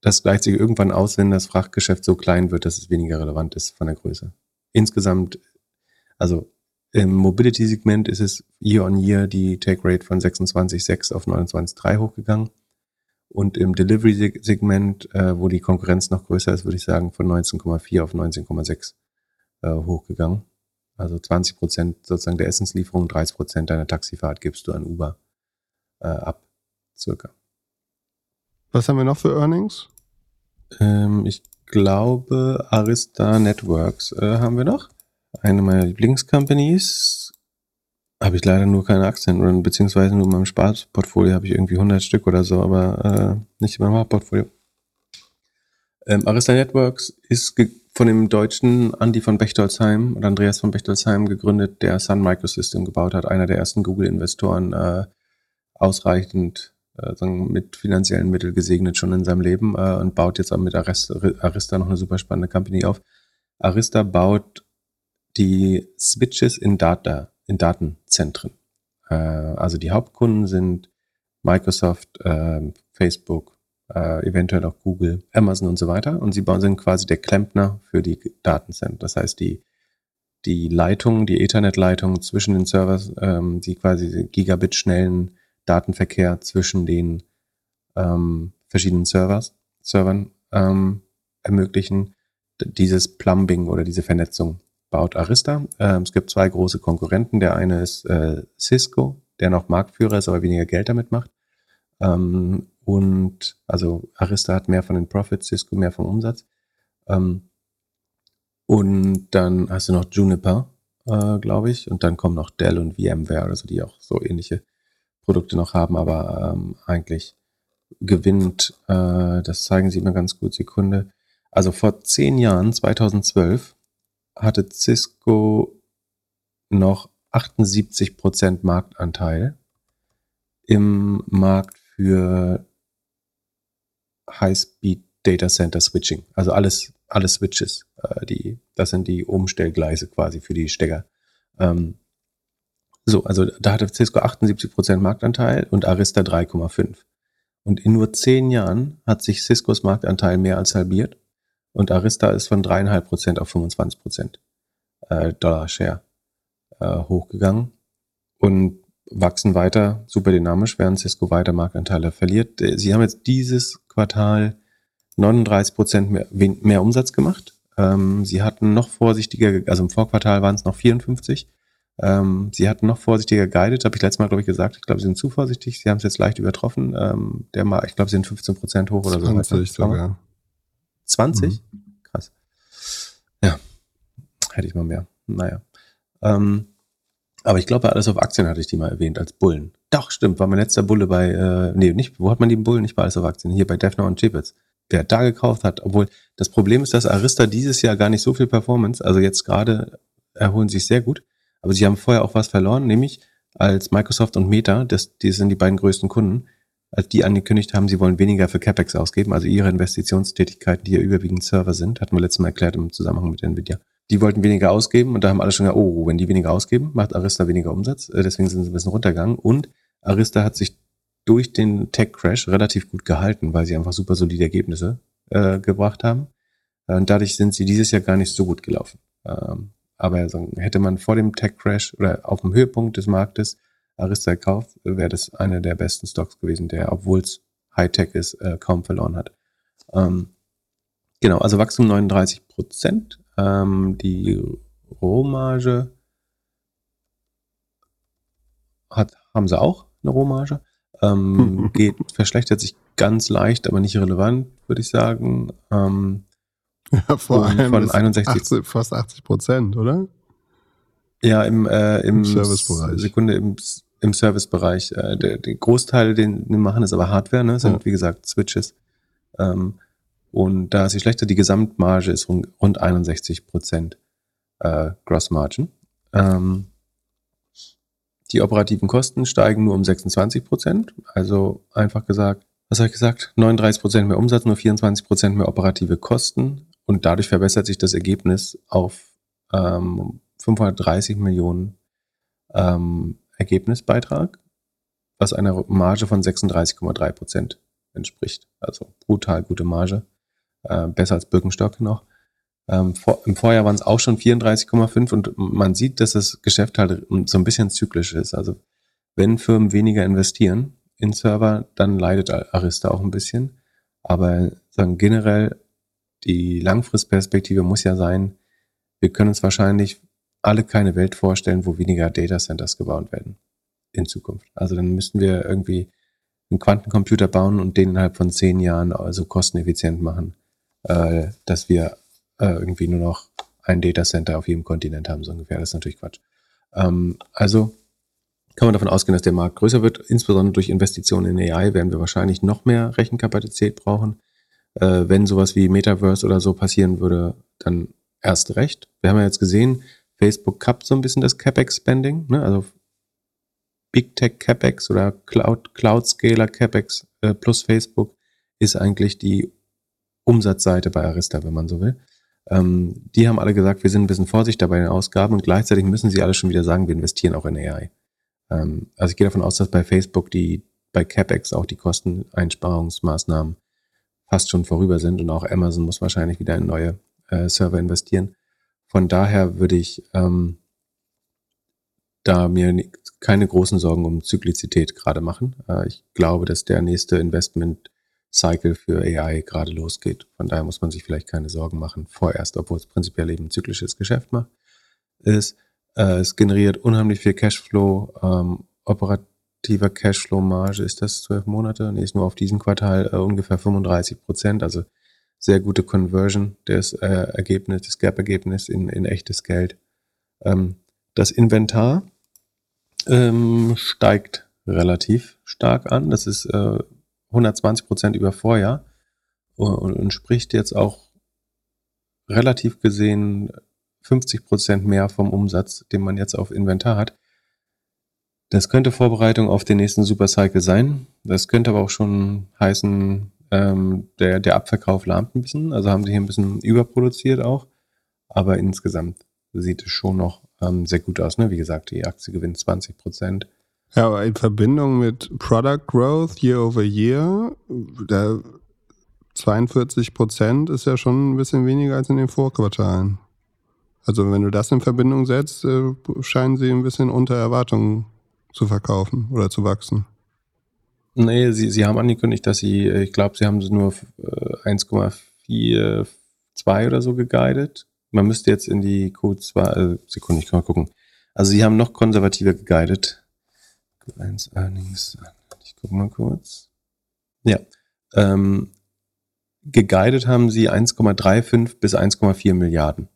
das gleicht sich irgendwann aus, wenn das Frachtgeschäft so klein wird, dass es weniger relevant ist von der Größe. Insgesamt, also im Mobility-Segment ist es year on year die Take Rate von 26,6 auf 29,3 hochgegangen. Und im Delivery-Segment, äh, wo die Konkurrenz noch größer ist, würde ich sagen, von 19,4 auf 19,6 äh, hochgegangen. Also 20 Prozent sozusagen der Essenslieferung, 30 Prozent deiner Taxifahrt gibst du an Uber äh, ab, circa. Was haben wir noch für Earnings? Ähm, ich glaube, Arista Networks äh, haben wir noch. Eine meiner Lieblingscompanies. Habe ich leider nur keine Aktien, oder beziehungsweise nur in meinem Sparportfolio habe ich irgendwie 100 Stück oder so, aber äh, nicht in meinem Hauptportfolio. Ähm, Arista Networks ist von dem deutschen Andy von Bechtolzheim und Andreas von Bechtolzheim gegründet, der Sun Microsystem gebaut hat, einer der ersten Google-Investoren, äh, ausreichend mit finanziellen Mitteln gesegnet schon in seinem Leben äh, und baut jetzt auch mit Arista, Arista noch eine super spannende Company auf. Arista baut die Switches in Data, in Datenzentren. Äh, also die Hauptkunden sind Microsoft, äh, Facebook, äh, eventuell auch Google, Amazon und so weiter. Und sie bauen, sind quasi der Klempner für die Datenzentren. Das heißt, die, die Leitung, die Ethernet-Leitung zwischen den Servers, ähm, die quasi Gigabit schnellen Datenverkehr zwischen den ähm, verschiedenen Servers, Servern ähm, ermöglichen. Dieses Plumbing oder diese Vernetzung baut Arista. Ähm, es gibt zwei große Konkurrenten. Der eine ist äh, Cisco, der noch Marktführer ist, aber weniger Geld damit macht. Ähm, und also Arista hat mehr von den Profits, Cisco mehr vom Umsatz. Ähm, und dann hast du noch Juniper, äh, glaube ich. Und dann kommen noch Dell und VMware, also die auch so ähnliche Produkte noch haben, aber ähm, eigentlich gewinnt, äh, das zeigen sie mir ganz gut, Sekunde. Also vor zehn Jahren, 2012, hatte Cisco noch 78 Prozent Marktanteil im Markt für High-Speed Data Center Switching. Also alles, alle Switches, äh, die, das sind die Umstellgleise quasi für die Stecker. Ähm, so, also da hatte Cisco 78% Marktanteil und Arista 3,5. Und in nur zehn Jahren hat sich Ciscos Marktanteil mehr als halbiert und Arista ist von 3,5% auf 25% äh, Dollar Share äh, hochgegangen und wachsen weiter super dynamisch, während Cisco weiter Marktanteile verliert. Sie haben jetzt dieses Quartal 39% mehr, mehr Umsatz gemacht. Ähm, sie hatten noch vorsichtiger, also im Vorquartal waren es noch 54 ähm, sie hatten noch vorsichtiger guided, habe ich letztes Mal, glaube ich, gesagt. Ich glaube, sie sind zu vorsichtig. Sie haben es jetzt leicht übertroffen. Ähm, der mal, ich glaube, sie sind 15 Prozent hoch oder 20 so. 20 sogar. 20? Mhm. Krass. Ja, hätte ich mal mehr. Naja. Ähm, aber ich glaube, alles auf Aktien hatte ich die mal erwähnt als Bullen. Doch, stimmt, war mein letzter Bulle bei, äh, nee, nicht, wo hat man die Bullen? Nicht bei alles auf Aktien, hier bei Defner und Chipets. Wer da gekauft hat, obwohl das Problem ist, dass Arista dieses Jahr gar nicht so viel Performance, also jetzt gerade erholen sich sehr gut, aber sie haben vorher auch was verloren, nämlich als Microsoft und Meta, das, die sind die beiden größten Kunden, als die angekündigt haben, sie wollen weniger für CapEx ausgeben, also ihre Investitionstätigkeiten, die ja überwiegend Server sind, hatten wir letztes Mal erklärt im Zusammenhang mit Nvidia. Die wollten weniger ausgeben und da haben alle schon gesagt, oh, wenn die weniger ausgeben, macht Arista weniger Umsatz. Äh, deswegen sind sie ein bisschen runtergegangen. Und Arista hat sich durch den Tech-Crash relativ gut gehalten, weil sie einfach super solide Ergebnisse äh, gebracht haben. Und dadurch sind sie dieses Jahr gar nicht so gut gelaufen. Ähm, aber hätte man vor dem Tech-Crash oder auf dem Höhepunkt des Marktes Arista gekauft, wäre das einer der besten Stocks gewesen, der, obwohl es Hightech ist, äh, kaum verloren hat. Ähm, genau, also Wachstum 39 Prozent. Ähm, die Rohmarge hat, haben sie auch eine Rohmarge. Ähm, geht, verschlechtert sich ganz leicht, aber nicht relevant, würde ich sagen. Ähm, Ja, vor allem von ist 61 80, fast 80 Prozent, oder? ja, im, äh, im, Im Servicebereich. Sekunde im, im Servicebereich. Äh, der, der Großteil, den wir machen, ist aber Hardware, ne? Sind, Ja. wie gesagt, Switches. Ähm, und da ist sie schlechter. Die Gesamtmarge ist rund, rund 61 Prozent äh, Gross Margin. Ähm, die operativen Kosten steigen nur um 26 Prozent. Also einfach gesagt, was habe ich gesagt? 39 Prozent mehr Umsatz, nur 24 Prozent mehr operative Kosten. Und dadurch verbessert sich das Ergebnis auf ähm, 530 Millionen ähm, Ergebnisbeitrag, was einer Marge von 36,3 Prozent entspricht. Also brutal gute Marge. Äh, besser als Birkenstock noch. Ähm, vor, Im Vorjahr waren es auch schon 34,5 und man sieht, dass das Geschäft halt so ein bisschen zyklisch ist. Also wenn Firmen weniger investieren in Server, dann leidet Arista auch ein bisschen. Aber sagen generell, die Langfristperspektive muss ja sein, wir können uns wahrscheinlich alle keine Welt vorstellen, wo weniger Datacenters gebaut werden in Zukunft. Also dann müssten wir irgendwie einen Quantencomputer bauen und den innerhalb von zehn Jahren also kosteneffizient machen, äh, dass wir äh, irgendwie nur noch ein Datacenter auf jedem Kontinent haben, so ungefähr. Das ist natürlich Quatsch. Ähm, also kann man davon ausgehen, dass der Markt größer wird. Insbesondere durch Investitionen in AI werden wir wahrscheinlich noch mehr Rechenkapazität brauchen. Äh, wenn sowas wie Metaverse oder so passieren würde, dann erst recht. Wir haben ja jetzt gesehen, Facebook kappt so ein bisschen das CapEx-Spending, ne? also Big Tech CapEx oder Cloud, Cloud Scaler CapEx äh, plus Facebook ist eigentlich die Umsatzseite bei Arista, wenn man so will. Ähm, die haben alle gesagt, wir sind ein bisschen vorsichtig bei den Ausgaben und gleichzeitig müssen sie alle schon wieder sagen, wir investieren auch in AI. Ähm, also ich gehe davon aus, dass bei Facebook die bei CapEx auch die Kosteneinsparungsmaßnahmen fast schon vorüber sind und auch Amazon muss wahrscheinlich wieder in neue äh, Server investieren. Von daher würde ich ähm, da mir keine großen Sorgen um Zyklizität gerade machen. Äh, ich glaube, dass der nächste Investment Cycle für AI gerade losgeht. Von daher muss man sich vielleicht keine Sorgen machen vorerst, obwohl es prinzipiell eben ein zyklisches Geschäft macht, ist. Äh, es generiert unheimlich viel Cashflow, ähm, operativer Cashflow-Marge ist das zwölf Monate, nee, ist nur auf diesem Quartal äh, ungefähr 35 Prozent, also sehr gute Conversion des äh, Ergebnis, des Gap-Ergebnis in, in echtes Geld. Ähm, das Inventar ähm, steigt relativ stark an. Das ist äh, 120 Prozent über Vorjahr und entspricht jetzt auch relativ gesehen 50 Prozent mehr vom Umsatz, den man jetzt auf Inventar hat. Das könnte Vorbereitung auf den nächsten Supercycle sein. Das könnte aber auch schon heißen, ähm, der, der Abverkauf lahmt ein bisschen. Also haben sie hier ein bisschen überproduziert auch. Aber insgesamt sieht es schon noch ähm, sehr gut aus. Ne? Wie gesagt, die Aktie gewinnt 20 Prozent. Ja, aber in Verbindung mit Product Growth Year over Year, der 42 Prozent ist ja schon ein bisschen weniger als in den Vorquartalen. Also wenn du das in Verbindung setzt, äh, scheinen sie ein bisschen unter Erwartungen zu verkaufen oder zu wachsen. Nee, sie, sie haben angekündigt, dass sie, äh, ich glaube, sie haben nur äh, 1,42 oder so geguidet. Man müsste jetzt in die Q2, äh, Sekunde, ich kann mal gucken. Also sie haben noch konservativer geguidet. Q1 Earnings, ich gucke mal kurz. Ja, ähm, geguidet haben sie 1,35 bis 1,4 Milliarden.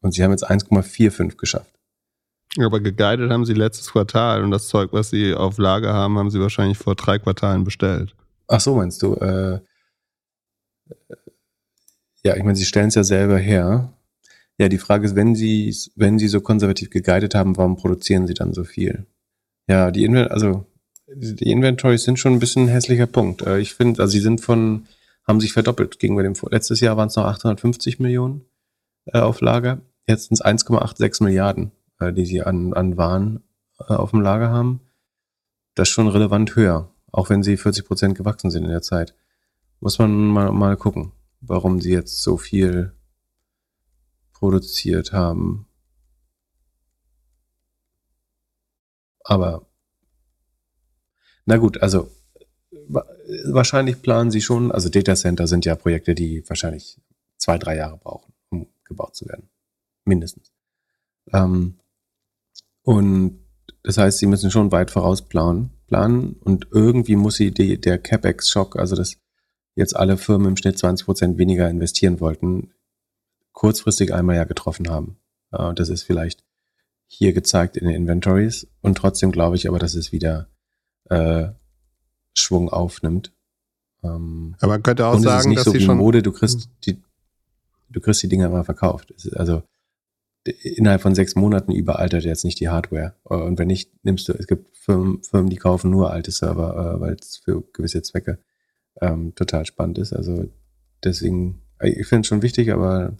Und sie haben jetzt 1,45 geschafft. Aber geguidet haben sie letztes Quartal und das Zeug, was sie auf Lager haben, haben sie wahrscheinlich vor drei Quartalen bestellt. Ach so, meinst du? Äh, ja, ich meine, sie stellen es ja selber her. Ja, die Frage ist, wenn sie, wenn sie so konservativ geguidet haben, warum produzieren sie dann so viel? Ja, die Invent also die Inventories sind schon ein bisschen ein hässlicher Punkt. Äh, ich finde, also sie sind von, haben sich verdoppelt gegenüber dem. Letztes Jahr waren es noch 850 Millionen äh, auf Lager. Jetzt sind es 1,86 Milliarden, die sie an, an Waren äh, auf dem Lager haben. Das ist schon relevant höher, auch wenn sie 40 Prozent gewachsen sind in der Zeit. Muss man mal, mal gucken, warum sie jetzt so viel produziert haben. Aber na gut, also wa- wahrscheinlich planen sie schon, also Data Center sind ja Projekte, die wahrscheinlich zwei, drei Jahre brauchen, um gebaut zu werden. Mindestens. Ähm, und das heißt, sie müssen schon weit voraus planen, und irgendwie muss sie die, der CapEx-Schock, also dass jetzt alle Firmen im Schnitt 20 Prozent weniger investieren wollten, kurzfristig einmal ja getroffen haben. Äh, das ist vielleicht hier gezeigt in den Inventories und trotzdem glaube ich aber, dass es wieder äh, Schwung aufnimmt. Ähm, aber man könnte auch sagen, es ist nicht dass so sie wie schon Mode, du kriegst die, du kriegst die Dinger immer verkauft. Also innerhalb von sechs Monaten überaltert jetzt nicht die Hardware. Äh, und wenn nicht, nimmst du, es gibt Firmen, Firmen die kaufen nur alte Server, äh, weil es für gewisse Zwecke ähm, total spannend ist. Also deswegen, ich finde es schon wichtig, aber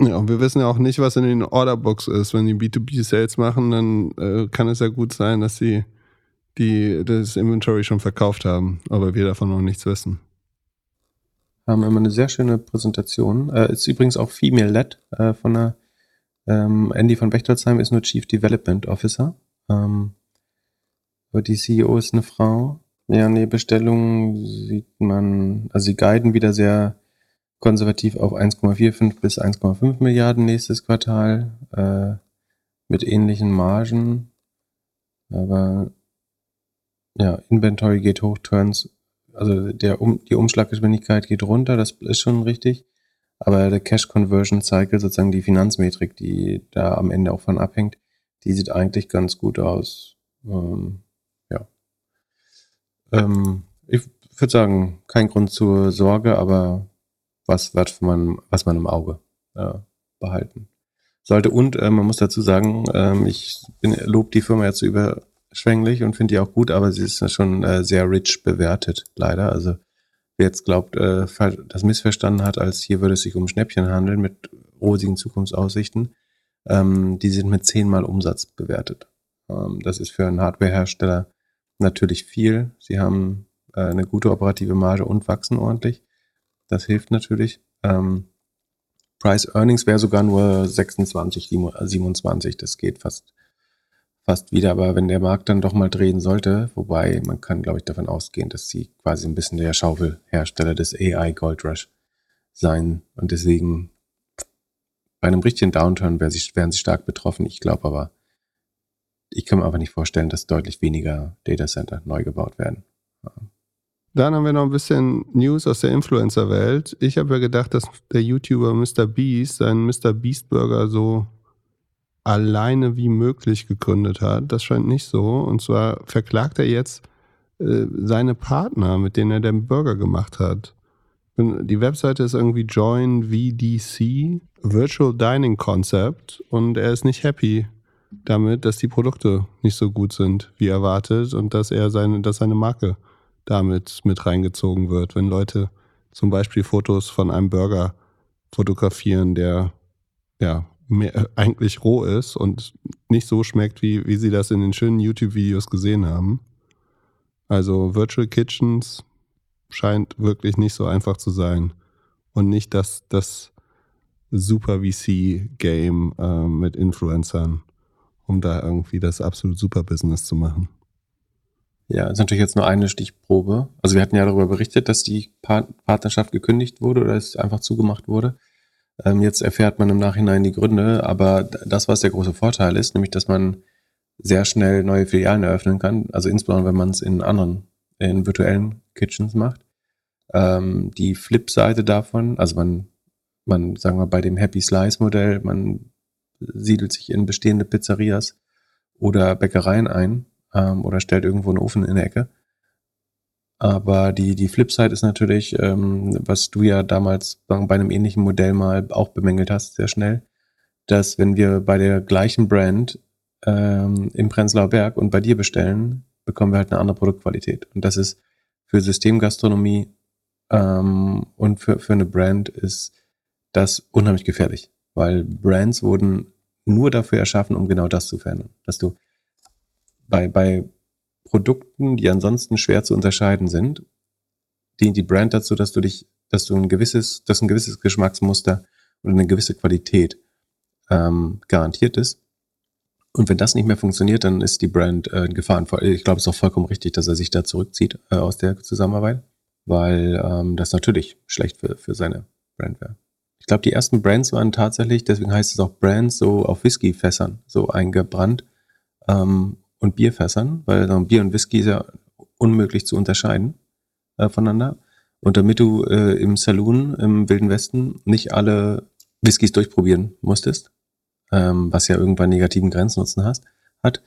ja, und wir wissen ja auch nicht, was in den Orderbooks ist. Wenn die B2B-Sales machen, dann äh, kann es ja gut sein, dass sie die, das Inventory schon verkauft haben, aber wir davon noch nichts wissen. Haben immer eine sehr schöne Präsentation. Äh, ist übrigens auch female-led äh, von der ähm, Andy von Bechtolzheim ist nur Chief Development Officer. Ähm, aber die CEO ist eine Frau. Ja, nee, Bestellungen sieht man, also sie guiden wieder sehr konservativ auf 1,45 bis 1,5 Milliarden nächstes Quartal äh, mit ähnlichen Margen. Aber ja, Inventory geht hoch, Turns, also der um, die Umschlaggeschwindigkeit geht runter, das ist schon richtig. Aber der Cash Conversion Cycle, sozusagen die Finanzmetrik, die da am Ende auch von abhängt, die sieht eigentlich ganz gut aus. Ähm, ja. Ähm, ich würde sagen, kein Grund zur Sorge, aber was wird man, was man im Auge äh, behalten sollte. Und äh, man muss dazu sagen, ähm, ich bin, lob die Firma jetzt überschwänglich und finde die auch gut, aber sie ist schon äh, sehr rich bewertet, leider. Also wer jetzt glaubt, äh, das missverstanden hat, als hier würde es sich um Schnäppchen handeln mit rosigen Zukunftsaussichten, ähm, die sind mit zehnmal Umsatz bewertet. Ähm, das ist für einen Hardwarehersteller natürlich viel. Sie haben äh, eine gute operative Marge und wachsen ordentlich. Das hilft natürlich. Ähm, Price Earnings wäre sogar nur 26, 27. Das geht fast, fast wieder. Aber wenn der Markt dann doch mal drehen sollte, wobei man kann, glaube ich, davon ausgehen, dass sie quasi ein bisschen der Schaufelhersteller des AI Gold Rush sein. Und deswegen bei einem richtigen Downturn wären sie, wären sie stark betroffen. Ich glaube aber, ich kann mir einfach nicht vorstellen, dass deutlich weniger Datacenter neu gebaut werden. Dann haben wir noch ein bisschen News aus der Influencer-Welt. Ich habe ja gedacht, dass der YouTuber Mr. Beast seinen Mr. Beast Burger so alleine wie möglich gegründet hat. Das scheint nicht so. Und zwar verklagt er jetzt äh, seine Partner, mit denen er den Burger gemacht hat. Die Webseite ist irgendwie Join VDC, Virtual Dining Concept, und er ist nicht happy damit, dass die Produkte nicht so gut sind, wie erwartet, und dass er seine, dass seine Marke damit mit reingezogen wird. Wenn Leute zum Beispiel Fotos von einem Burger fotografieren, der ja mehr, äh, eigentlich roh ist und nicht so schmeckt, wie, wie sie das in den schönen YouTube-Videos gesehen haben. Also Virtual Kitchens scheint wirklich nicht so einfach zu sein. Und nicht das, das Super VC-Game äh, mit Influencern, um da irgendwie das absolut super Business zu machen. Ja, ist natürlich jetzt nur eine Stichprobe. Also wir hatten ja darüber berichtet, dass die Partnerschaft gekündigt wurde oder es einfach zugemacht wurde. Ähm, jetzt erfährt man im Nachhinein die Gründe, aber das, was der große Vorteil ist, nämlich, dass man sehr schnell neue Filialen eröffnen kann, also insbesondere wenn man es in anderen, in virtuellen Kitchens macht. Ähm, die Flip-Seite davon, also man, man, sagen wir bei dem Happy Slice Modell, man siedelt sich in bestehende Pizzerias oder Bäckereien ein ähm, oder stellt irgendwo einen Ofen in der Ecke. Aber die, die Flipside ist natürlich, ähm, was du ja damals bei einem ähnlichen Modell mal auch bemängelt hast, sehr schnell, dass wenn wir bei der gleichen Brand ähm, im Prenzlauer Berg und bei dir bestellen, bekommen wir halt eine andere Produktqualität. Und das ist für Systemgastronomie ähm, und für, für eine Brand ist das unheimlich gefährlich, weil Brands wurden nur dafür erschaffen, um genau das zu verändern. Dass du bei, bei Produkten, die ansonsten schwer zu unterscheiden sind, dient die Brand dazu, dass du dich, dass du ein gewisses, dass ein gewisses Geschmacksmuster und eine gewisse Qualität ähm, garantiert ist. Und wenn das nicht mehr funktioniert, dann ist die Brand äh, in Gefahr. Ich glaube, es ist auch vollkommen richtig, dass er sich da zurückzieht äh, aus der Zusammenarbeit, weil ähm, das natürlich schlecht für, für seine Brand wäre. ich glaube, die ersten Brands waren tatsächlich, deswegen heißt es auch Brands, so auf Whiskyfässern, so eingebrannt ähm, und Bierfässern, weil so Bier und Whisky ist ja unmöglich zu unterscheiden äh, voneinander. Und damit du äh, im Saloon im Wilden Westen nicht alle Whiskys durchprobieren musstest, ähm, was ja irgendwann negativen Grenznutzen hast, hat,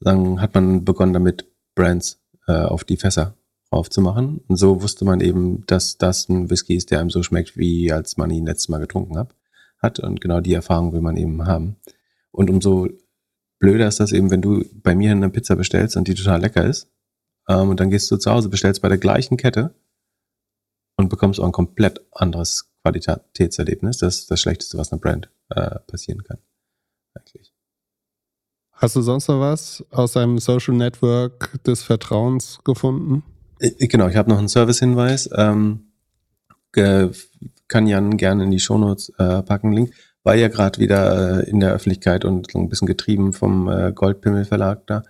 dann hat man begonnen damit Brands äh, auf die Fässer aufzumachen. Und so wusste man eben, dass das ein Whisky ist, der einem so schmeckt, wie als man ihn letztes Mal getrunken hat. hat. Und genau die Erfahrung will man eben haben. Und umso blöder ist das eben, wenn du bei mir eine Pizza bestellst und die total lecker ist. Ähm, und dann gehst du zu Hause, bestellst bei der gleichen Kette und bekommst auch ein komplett anderes Qualitätserlebnis. Das ist das Schlechteste, was einer Brand äh, passieren kann. Eigentlich. Hast du sonst noch was aus einem Social Network des Vertrauens gefunden? Äh, genau, ich habe noch einen Service-Hinweis. Ähm, kann Jan gerne in die Shownotes äh, packen, Link. War ja gerade wieder äh, in der Öffentlichkeit und so ein bisschen getrieben vom äh, Goldpimmel Verlag da.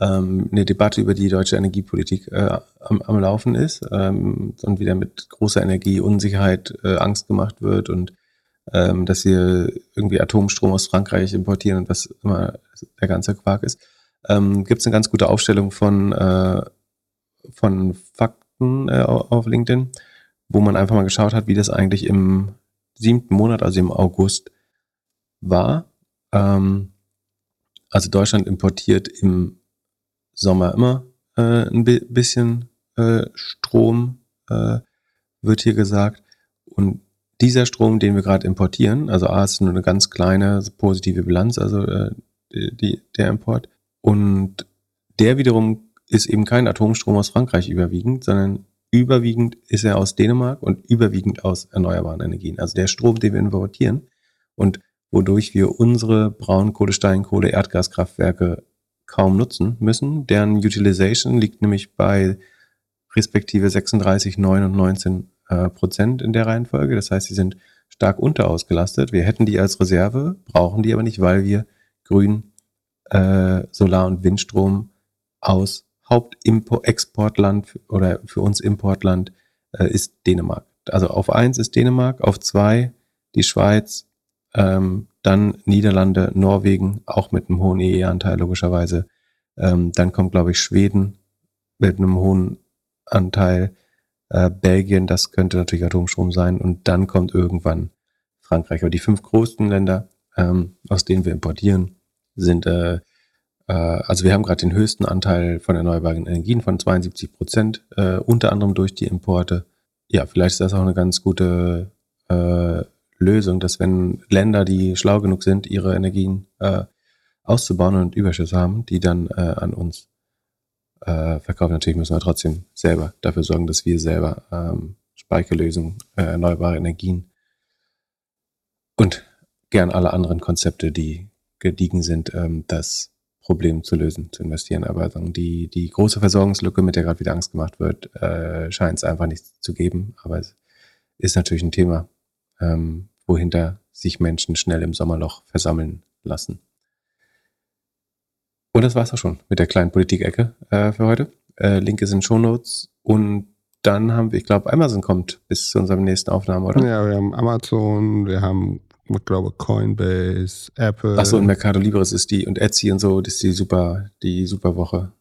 Ähm, eine Debatte über die deutsche Energiepolitik äh, am, am Laufen ist ähm, und wieder mit großer Energie, Unsicherheit, äh, Angst gemacht wird und ähm, dass wir irgendwie Atomstrom aus Frankreich importieren und was immer der ganze Quark ist. Ähm, Gibt es eine ganz gute Aufstellung von äh, von Fakten äh, auf LinkedIn, wo man einfach mal geschaut hat, wie das eigentlich im siebten Monat, also im August, war. Ähm, also Deutschland importiert im Sommer immer äh, ein bisschen äh, Strom, äh, wird hier gesagt. Und dieser Strom, den wir gerade importieren, also A ist nur eine ganz kleine positive Bilanz, also äh, die, der Import. Und der wiederum ist eben kein Atomstrom aus Frankreich überwiegend, sondern überwiegend ist er aus Dänemark und überwiegend aus erneuerbaren Energien. Also der Strom, den wir importieren und wodurch wir unsere Braunkohle, Steinkohle, Erdgaskraftwerke kaum nutzen müssen. Deren Utilization liegt nämlich bei respektive 36, 9 und 19 äh, Prozent in der Reihenfolge. Das heißt, sie sind stark unterausgelastet. Wir hätten die als Reserve, brauchen die aber nicht, weil wir grün, äh, Solar- und Windstrom aus Hauptexportland oder für uns Importland äh, ist Dänemark. Also auf eins ist Dänemark, auf zwei die Schweiz, ähm, dann Niederlande, Norwegen, auch mit einem hohen EE-Anteil logischerweise. Ähm, dann kommt, glaube ich, Schweden mit einem hohen Anteil, äh, Belgien, das könnte natürlich Atomstrom sein. Und dann kommt irgendwann Frankreich. Aber die fünf größten Länder, ähm, aus denen wir importieren, sind äh, also wir haben gerade den höchsten Anteil von erneuerbaren Energien von 72 Prozent, äh, unter anderem durch die Importe. Ja, vielleicht ist das auch eine ganz gute äh, Lösung, dass wenn Länder, die schlau genug sind, ihre Energien äh, auszubauen und Überschüsse haben, die dann äh, an uns äh, verkaufen. Natürlich müssen wir trotzdem selber dafür sorgen, dass wir selber ähm, Speicherlösungen, äh, erneuerbare Energien und gern alle anderen Konzepte, die gediegen sind, ähm, das Problem zu lösen, zu investieren. Aber die, die große Versorgungslücke, mit der gerade wieder Angst gemacht wird, äh, scheint es einfach nicht zu geben. Aber es ist natürlich ein Thema, ähm, wohinter sich Menschen schnell im Sommerloch versammeln lassen. Und das war's auch schon mit der kleinen Politikecke äh, für heute. Äh, Link ist in Shownotes und dann haben wir, ich glaube, Amazon kommt bis zu unserem nächsten Aufnahme, oder? Ja, wir haben Amazon, wir haben ich glaube Coinbase, Apple. Achso, und Mercado Libres ist die und Etsy und so, das ist die super, die super Woche.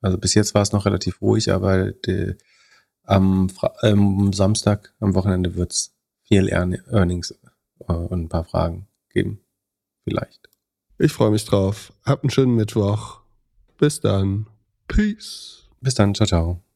Also bis jetzt war es noch relativ ruhig, aber die, am ähm, Samstag, am Wochenende wird es viel Earnings äh, und ein paar Fragen geben. Vielleicht. Ich freue mich drauf. Habt einen schönen Mittwoch. Bis dann. Peace. Bis dann. Ciao, ciao.